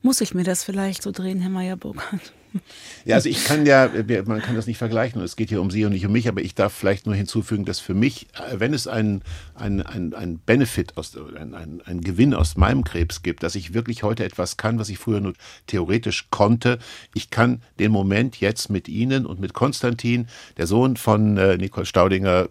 Speaker 4: muss ich mir das vielleicht so drehen, Herr Meyer-Burkhardt.
Speaker 3: Ja, also ich kann ja, man kann das nicht vergleichen, es geht hier um Sie und nicht um mich, aber ich darf vielleicht nur hinzufügen, dass für mich, äh, wenn es einen ein, ein, ein Benefit, aus, ein, ein, ein Gewinn aus meinem Krebs gibt, dass ich wirklich heute etwas kann, was ich früher nur theoretisch konnte. Ich kann den Moment jetzt mit Ihnen und mit Konstantin, der Sohn von äh, Nicole Staudinger,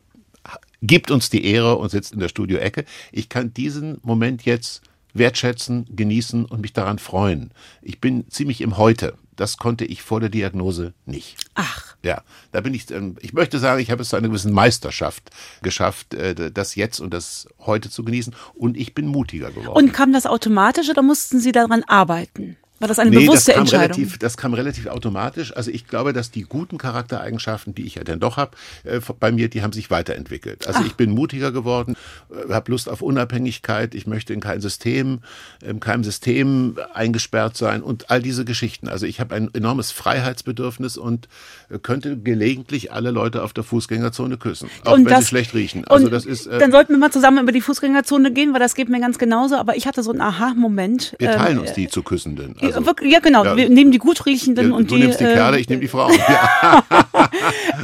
Speaker 3: gibt uns die Ehre und sitzt in der Studioecke. Ich kann diesen Moment jetzt wertschätzen, genießen und mich daran freuen. Ich bin ziemlich im Heute. Das konnte ich vor der Diagnose nicht.
Speaker 4: Ach,
Speaker 3: Ja, da bin ich, ähm, ich möchte sagen, ich habe es zu einer gewissen Meisterschaft geschafft, äh, das jetzt und das heute zu genießen und ich bin mutiger geworden.
Speaker 4: und kam das automatisch oder mussten Sie daran arbeiten? War das eine
Speaker 3: Nee,
Speaker 4: bewusste
Speaker 3: das
Speaker 4: Entscheidung?
Speaker 3: relativ, das kam relativ automatisch. Also ich glaube, dass die guten Charaktereigenschaften, die ich ja dann doch habe, äh, bei mir, die haben sich weiterentwickelt. Also ich bin mutiger geworden, äh, habe Lust auf Unabhängigkeit, ich möchte in kein System, in keinem System eingesperrt sein und all diese Geschichten. Also ich habe ein enormes Freiheitsbedürfnis und äh, könnte gelegentlich alle Leute auf der Fußgängerzone küssen, auch wenn sie schlecht riechen. Also
Speaker 4: und
Speaker 3: das ist, äh,
Speaker 4: dann sollten wir mal zusammen über die Fußgängerzone gehen, weil das geht mir ganz genauso. Aber ich hatte so einen Aha-Moment.
Speaker 3: wir teilen
Speaker 4: ähm,
Speaker 3: uns die zu Küssenden.
Speaker 4: Ja,
Speaker 3: Also,
Speaker 4: ja, genau.
Speaker 3: ja.
Speaker 4: Wir nehmen die gut riechenden
Speaker 3: du
Speaker 4: und die.
Speaker 3: nimmst die
Speaker 4: äh,
Speaker 3: Kerle, ich nehme die Frauen. Ja.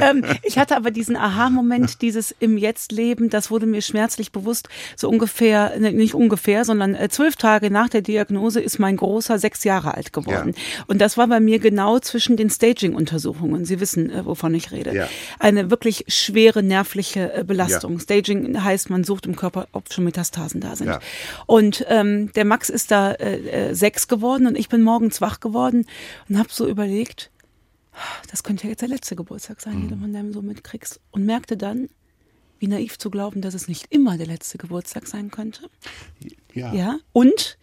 Speaker 4: ähm, ich hatte aber diesen Aha-Moment, dieses im Jetzt-Leben, das wurde mir schmerzlich bewusst. So ungefähr, ne, nicht ungefähr, sondern äh, zwölf Tage nach der Diagnose ist mein Großer sechs Jahre alt geworden. Und das war bei mir genau zwischen den Staging-Untersuchungen. Sie wissen, äh, wovon ich rede.
Speaker 3: Ja.
Speaker 4: Eine wirklich schwere nervliche äh, Belastung. Staging heißt, man sucht im Körper, ob schon Metastasen da sind.
Speaker 3: Ja.
Speaker 4: Und ähm, der Max ist da äh, äh, sechs geworden und ich bin morgens wach geworden und habe so überlegt, das könnte ja jetzt der letzte Geburtstag sein, den du von deinem Sohn mitkriegst. Und merkte dann, wie naiv zu glauben, dass es nicht immer der letzte Geburtstag sein könnte.
Speaker 3: ja.
Speaker 4: Ja. Und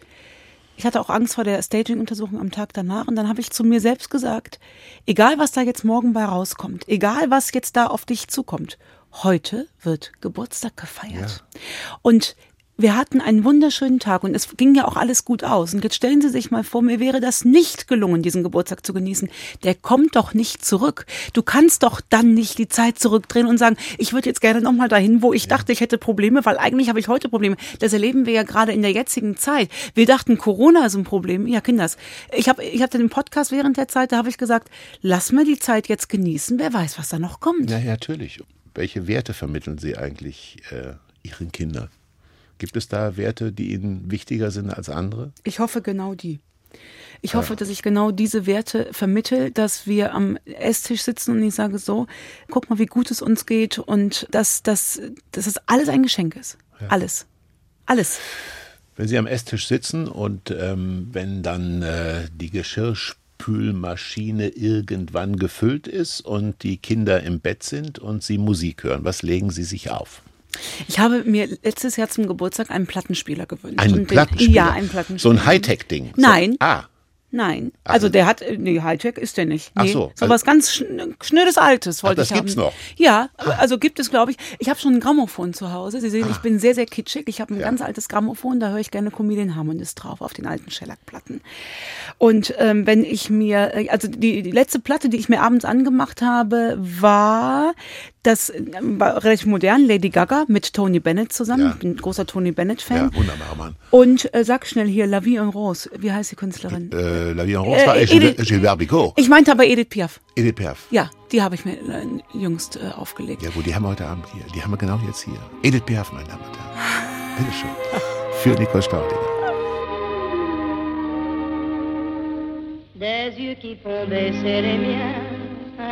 Speaker 4: ich hatte auch Angst vor der Staging-Untersuchung am Tag danach. Und dann habe ich zu mir selbst gesagt, egal was da jetzt morgen bei rauskommt, egal was jetzt da auf dich zukommt, heute wird Geburtstag gefeiert. Und wir hatten einen wunderschönen Tag und es ging ja auch alles gut aus. Und jetzt stellen Sie sich mal vor, mir wäre das nicht gelungen, diesen Geburtstag zu genießen. Der kommt doch nicht zurück. Du kannst doch dann nicht die Zeit zurückdrehen und sagen, ich würde jetzt gerne nochmal dahin, wo ich dachte, ich hätte Probleme, weil eigentlich habe ich heute Probleme. Das erleben wir ja gerade in der jetzigen Zeit. Wir dachten, Corona ist ein Problem. Ja, Kinders. Ich habe ich hatte den Podcast während der Zeit, da habe ich gesagt, lass mal die Zeit jetzt genießen. Wer weiß, was da noch kommt.
Speaker 3: Ja, ja, natürlich. Welche Werte vermitteln Sie eigentlich äh, Ihren Kindern? Gibt es da Werte, die Ihnen wichtiger sind als andere?
Speaker 4: Ich hoffe genau die. Ich hoffe, dass ich genau diese Werte vermittel, dass wir am Esstisch sitzen und ich sage so, guck mal, wie gut es uns geht und dass, dass, dass das alles ein Geschenk ist. Alles. Alles.
Speaker 3: Wenn Sie am Esstisch sitzen und ähm, wenn dann äh, die Geschirrspülmaschine irgendwann gefüllt ist und die Kinder im Bett sind und Sie Musik hören, was legen Sie sich auf?
Speaker 4: Ich habe mir letztes Jahr zum Geburtstag einen Plattenspieler gewünscht.
Speaker 3: Einen
Speaker 4: den-
Speaker 3: Plattenspieler?
Speaker 4: Ja, einen Plattenspieler.
Speaker 3: So ein Hightech-Ding?
Speaker 4: Nein.
Speaker 3: So, ah,
Speaker 4: Nein.
Speaker 3: Ach,
Speaker 4: Also der hat, äh, nee, Hightech ist der nicht.
Speaker 3: Ach
Speaker 4: Nee,
Speaker 3: so,
Speaker 4: So
Speaker 3: also-
Speaker 4: was ganz schn schnödes Altes wollte
Speaker 3: das
Speaker 4: ich haben.
Speaker 3: gibt's noch?
Speaker 4: Ja, also gibt es, glaube ich. Ich habe schon ein Grammophon zu Hause. Sie sehen, ich bin sehr, sehr kitschig. Ich habe ein
Speaker 3: Ah. Ja.
Speaker 4: ganz altes Grammophon, da höre ich gerne Comedian Harmonist drauf, auf den alten Shellac-Platten. Und ähm, wenn ich mir, äh, also die, die letzte Platte, die ich mir abends angemacht habe, war das äh, war relativ modern, Lady Gaga mit Tony Bennett zusammen.
Speaker 3: Ja.
Speaker 4: Ich bin ein großer Tony Bennett-Fan.
Speaker 3: ja, wunderbar, Mann.
Speaker 4: Und äh, sag schnell hier, La Vie en Rose. Wie heißt die Künstlerin?
Speaker 3: Äh, La Vie en Rose war
Speaker 4: Äh,
Speaker 3: Gilbert,
Speaker 4: Edith-
Speaker 3: Gilbert Bicot.
Speaker 4: Ich meinte aber Edith Piaf.
Speaker 3: Edith Piaf.
Speaker 4: Ja, die habe ich mir äh, jüngst äh, aufgelegt.
Speaker 3: Ja, wo die haben wir heute Abend hier. Die haben wir genau jetzt hier. Edith Piaf, meine Damen und Herren. Bitteschön. Für Nicole Staudinger.
Speaker 5: Des yeux qui font baisser les miens,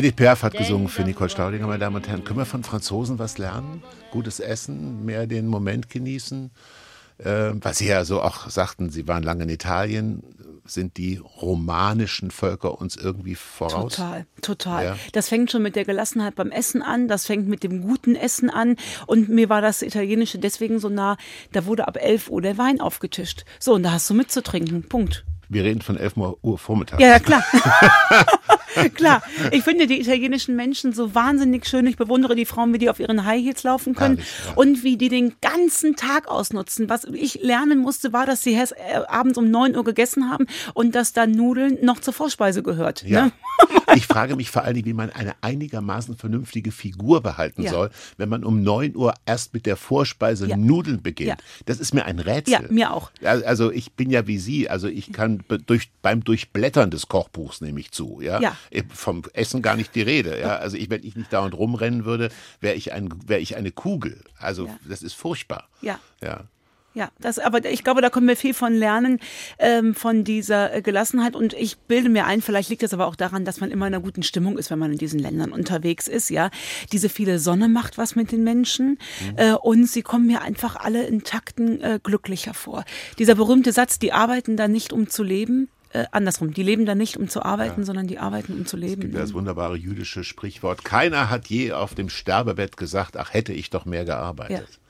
Speaker 3: Edith Piaf hat gesungen für Nicole Staudinger, meine Damen und Herren. Können wir von Franzosen was lernen? Gutes Essen, mehr den Moment genießen? Äh, was Sie ja so auch sagten, Sie waren lange in Italien. Sind die romanischen Völker uns irgendwie voraus?
Speaker 4: Total, total.
Speaker 3: Ja.
Speaker 4: Das fängt schon mit der Gelassenheit beim Essen an, das fängt mit dem guten Essen an und mir war das Italienische deswegen so nah, da wurde ab 11 Uhr der Wein aufgetischt. So, und da hast du mitzutrinken, Punkt.
Speaker 3: Wir reden von 11 Uhr Vormittag.
Speaker 4: Ja, ja, klar. klar. Ich finde die italienischen Menschen so wahnsinnig schön. Ich bewundere die Frauen, wie die auf ihren High Heels laufen können
Speaker 3: Herrlich, ja.
Speaker 4: und wie die den ganzen Tag ausnutzen. Was ich lernen musste, war, dass sie erst äh, abends um 9 Uhr gegessen haben und dass da Nudeln noch zur Vorspeise gehört.
Speaker 3: Ja.
Speaker 4: Ne?
Speaker 3: Ich frage mich vor allen Dingen, wie man eine einigermaßen vernünftige Figur behalten
Speaker 4: Ja.
Speaker 3: soll, wenn man um 9 Uhr erst mit der Vorspeise
Speaker 4: Ja.
Speaker 3: Nudeln beginnt. Das ist mir ein Rätsel.
Speaker 4: Ja, mir auch.
Speaker 3: Also ich bin ja wie Sie, also ich kann durch, beim Durchblättern des Kochbuchs nehme ich zu. Ja?
Speaker 4: Ja.
Speaker 3: Vom Essen gar nicht die Rede. Ja? Also ich, wenn ich nicht dauernd rumrennen würde, wäre ich, ein, wär ich eine Kugel. Also
Speaker 4: Ja.
Speaker 3: das ist furchtbar.
Speaker 4: Ja.
Speaker 3: Ja.
Speaker 4: Ja, das, aber ich glaube, da können wir viel von lernen, ähm, von dieser äh, Gelassenheit. Und ich bilde mir ein, vielleicht liegt es aber auch daran, dass man immer in einer guten Stimmung ist, wenn man in diesen Ländern unterwegs ist, ja. Diese viele Sonne macht was mit den Menschen, äh, und sie kommen mir einfach alle intakten äh, glücklich hervor. Dieser berühmte Satz, die arbeiten da nicht, um zu leben, äh, andersrum, die leben da nicht, um zu arbeiten, sondern die arbeiten, um zu leben.
Speaker 3: gibt ja das wunderbare jüdische Sprichwort, keiner hat je auf dem Sterbebett gesagt, ach hätte ich doch mehr gearbeitet.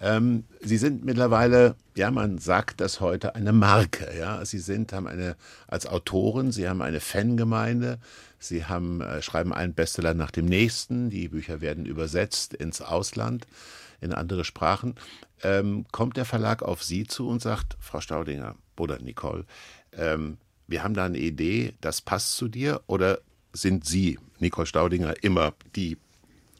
Speaker 3: Ähm, Sie sind mittlerweile, ja, man sagt das heute, eine Marke. Ja, Sie sind, haben eine als Autoren, Sie haben eine Fangemeinde, Sie haben äh, schreiben einen Bestseller nach dem nächsten. Die Bücher werden übersetzt ins Ausland, in andere Sprachen. Ähm, kommt der Verlag auf Sie zu und sagt, Frau Staudinger oder Nicole, ähm, wir haben da eine Idee, das passt zu dir, oder sind Sie, Nicole Staudinger, immer die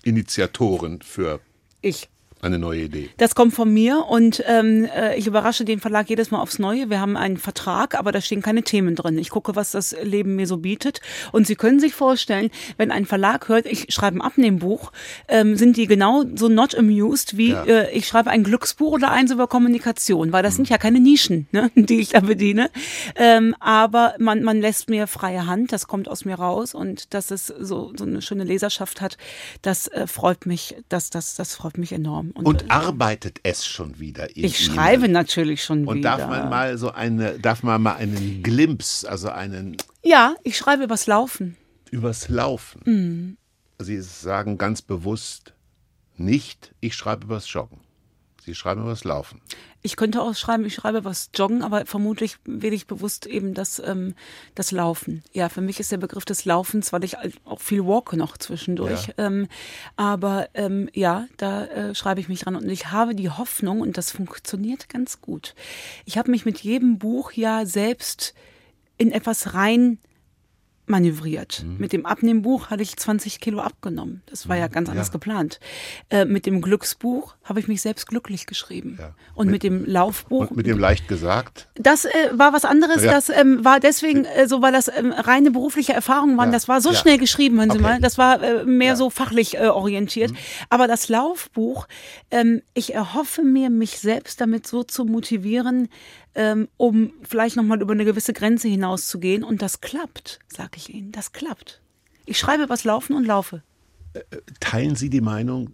Speaker 3: Initiatoren für
Speaker 4: Ich.
Speaker 3: Eine neue Idee?
Speaker 4: Das kommt von mir und ähm, äh, ich überrasche den Verlag jedes Mal aufs Neue. Wir haben einen Vertrag, aber da stehen keine Themen drin. Ich gucke, was das Leben mir so bietet. Und Sie können sich vorstellen, wenn ein Verlag hört, ich schreibe ein Abnehmbuch, ähm, sind die genau so not amused wie
Speaker 3: Ja.
Speaker 4: äh, ich schreibe ein Glücksbuch oder eins über Kommunikation, weil das sind ja keine Nischen, ne, die ich da bediene. Ähm, aber man, man lässt mir freie Hand, das kommt aus mir raus und dass es so, so eine schöne Leserschaft hat, das äh, freut mich, das, das, das freut mich enorm.
Speaker 3: Und arbeitet es schon wieder
Speaker 4: ich
Speaker 3: Ihnen?
Speaker 4: schreibe natürlich schon
Speaker 3: Und
Speaker 4: wieder.
Speaker 3: darf man mal so eine, darf man mal einen Glimpse, also einen
Speaker 4: Ja, ich schreibe übers Laufen.
Speaker 3: übers Laufen.
Speaker 4: Mhm.
Speaker 3: Sie sagen ganz bewusst nicht, ich schreibe übers Joggen. Sie schreiben übers Laufen.
Speaker 4: Ich könnte auch schreiben, ich schreibe was Joggen, aber vermutlich wähle ich bewusst eben das, ähm, das Laufen. Ja, für mich ist der Begriff des Laufens, weil ich halt auch viel walke noch zwischendurch.
Speaker 3: Ja.
Speaker 4: Ähm, aber ähm, ja, da äh, schreibe ich mich dran und ich habe die Hoffnung und das funktioniert ganz gut. Ich habe mich mit jedem Buch ja selbst in etwas rein manövriert.
Speaker 3: Mhm.
Speaker 4: Mit dem Abnehmbuch hatte ich 20 Kilo abgenommen. Das war ja ganz anders
Speaker 3: Ja.
Speaker 4: geplant. Äh, mit dem Glücksbuch habe ich mich selbst glücklich geschrieben.
Speaker 3: Ja.
Speaker 4: Und mit, dem Laufbuch.
Speaker 3: Und mit dem leicht gesagt,
Speaker 4: das äh, war was anderes.
Speaker 3: Ja.
Speaker 4: Das ähm, war deswegen äh, so, weil das ähm, reine berufliche Erfahrungen waren. Das war so schnell geschrieben, hören Sie
Speaker 3: Okay.
Speaker 4: mal. Das war äh, mehr.
Speaker 3: Mhm.
Speaker 4: so fachlich äh, orientiert. Aber das Laufbuch, ähm, ich erhoffe mir, mich selbst damit so zu motivieren, ähm, um vielleicht nochmal über eine gewisse Grenze hinauszugehen. Und das klappt, sag ich Ihnen. Das klappt. Ich schreibe was Laufen und laufe.
Speaker 3: teilen Sie die Meinung,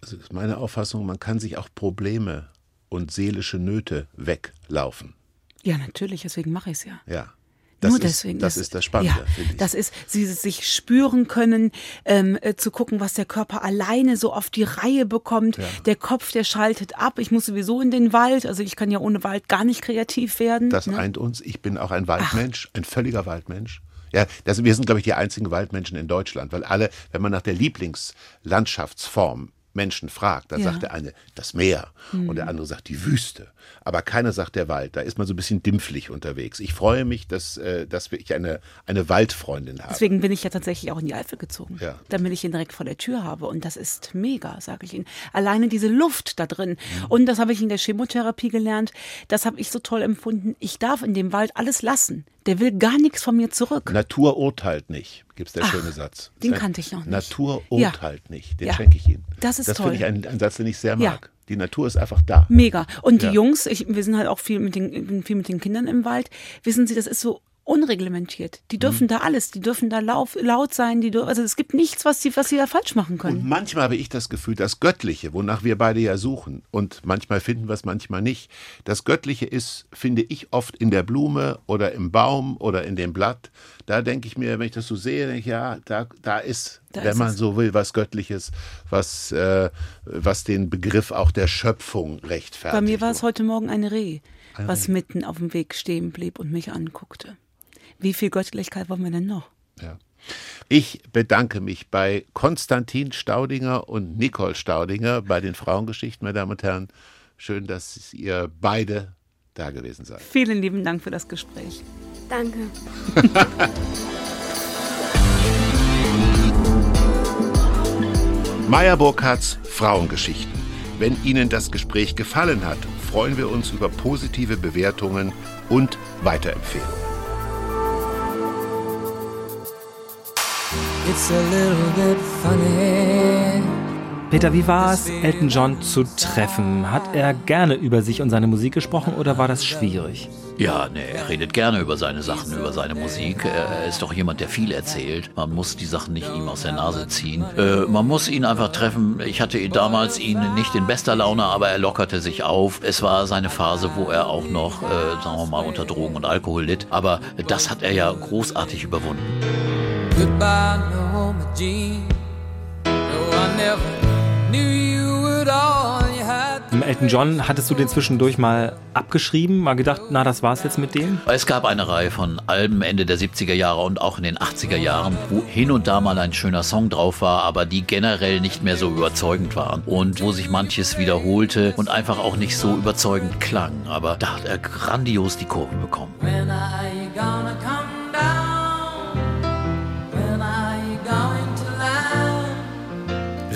Speaker 3: das ist meine Auffassung, man kann sich auch Probleme und seelische Nöte weglaufen.
Speaker 4: Ja, natürlich, deswegen mache ich es ja.
Speaker 3: Ja. Das
Speaker 4: Nur
Speaker 3: ist,
Speaker 4: deswegen.
Speaker 3: Das ist das Spannende,
Speaker 4: ja. Das ist, sie sich spüren können, ähm, äh, zu gucken, was der Körper alleine so auf die Reihe bekommt. Der Kopf, der schaltet ab. Ich muss sowieso in den Wald. Also ich kann ja ohne Wald gar nicht kreativ werden.
Speaker 3: Das
Speaker 4: ne?
Speaker 3: eint uns. Ich bin auch ein Waldmensch, ein völliger Waldmensch. Ja, das, wir sind, glaube ich, die einzigen Waldmenschen in Deutschland, weil alle, wenn man nach der Lieblingslandschaftsform Menschen fragt, dann
Speaker 4: Ja.
Speaker 3: sagt der eine das Meer und der andere sagt die Wüste. Aber keiner sagt der Wald. Da ist man so ein bisschen dimpflich unterwegs. Ich freue mich, dass, äh, dass ich eine, eine Waldfreundin habe.
Speaker 4: Deswegen bin ich ja tatsächlich auch in die Eifel gezogen,
Speaker 3: Ja.
Speaker 4: damit ich ihn direkt vor der Tür habe. Und das ist mega, sage ich Ihnen. Alleine diese Luft da drin.
Speaker 3: Mhm.
Speaker 4: Und das habe ich in der Chemotherapie gelernt. Das habe ich so toll empfunden. Ich darf in dem Wald alles lassen. Der will gar nichts von mir zurück.
Speaker 3: Natur urteilt nicht, gibt's der
Speaker 4: Ach,
Speaker 3: schöne Satz.
Speaker 4: den
Speaker 3: Ja.
Speaker 4: kannte ich noch nicht.
Speaker 3: Natur
Speaker 4: Ja.
Speaker 3: urteilt nicht. Den
Speaker 4: Ja.
Speaker 3: schenke ich Ihnen.
Speaker 4: Das ist
Speaker 3: Das
Speaker 4: toll.
Speaker 3: finde ich einen, einen Satz, den ich sehr
Speaker 4: Ja.
Speaker 3: mag. Die Natur ist einfach da.
Speaker 4: Mega. Und die Jungs, ich, wir sind halt auch viel mit, den, viel mit den Kindern im Wald. Wissen Sie, das ist so unreglementiert. Die dürfen
Speaker 3: Mhm.
Speaker 4: da alles. Die dürfen da lauf, laut sein. Die, also es gibt nichts, was sie, was sie da falsch machen
Speaker 3: Und
Speaker 4: können.
Speaker 3: manchmal habe ich das Gefühl, das Göttliche, wonach wir beide ja suchen, und manchmal finden wir es, manchmal nicht. Das Göttliche ist, finde ich, oft in der Blume oder im Baum oder in dem Blatt. Da denke ich mir, wenn ich das so sehe, denke ich, ja, da, da ist,
Speaker 4: Da
Speaker 3: wenn man so will, was Göttliches, was, äh, was den Begriff auch der Schöpfung rechtfertigt.
Speaker 4: Bei mir war es heute Morgen ein Reh, was mitten auf dem Weg stehen blieb und mich anguckte. Wie viel Göttlichkeit wollen wir denn noch?
Speaker 3: Ja. Ich bedanke mich bei Konstantin Staudinger und Nicole Staudinger bei den Frauengeschichten, meine Damen und Herren. Schön, dass ihr beide da gewesen seid.
Speaker 4: Vielen lieben Dank für das Gespräch.
Speaker 1: Danke.
Speaker 3: Meyer Burkhardts Frauengeschichten. Wenn Ihnen das Gespräch gefallen hat, freuen wir uns über positive Bewertungen und Weiterempfehlungen.
Speaker 6: Peter, wie war es, Elton John zu treffen? Hat er gerne über sich und seine Musik gesprochen oder war das schwierig?
Speaker 7: Ja, nee, er redet gerne über seine Sachen, über seine Musik. Er ist doch jemand, der viel erzählt. Man muss die Sachen nicht ihm aus der Nase ziehen. Äh, man muss ihn einfach treffen. Ich hatte ihn damals ihn nicht in bester Laune, aber er lockerte sich auf. Es war seine Phase, wo er auch noch, äh, sagen wir mal, unter Drogen und Alkohol litt. Aber das hat er ja großartig überwunden.
Speaker 8: Goodbye, Norma Jean. No, I never knew you at all. You had
Speaker 6: Im Elton John hattest du den zwischendurch mal abgeschrieben, mal gedacht, na, das war's jetzt mit dem?
Speaker 7: Es gab eine Reihe von Alben Ende der 70er Jahre und auch in den 80er Jahren, wo hin und da mal ein schöner Song drauf war, aber die generell nicht mehr so überzeugend waren und wo sich manches wiederholte und einfach auch nicht so überzeugend klang. Aber da hat er grandios die Kurven bekommen.
Speaker 8: When are you gonna come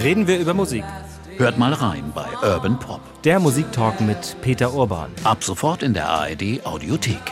Speaker 6: Reden wir über Musik.
Speaker 7: Hört mal rein bei Urban Pop.
Speaker 6: Der Musiktalk mit Peter Urban.
Speaker 7: Ab sofort in der ARD Audiothek.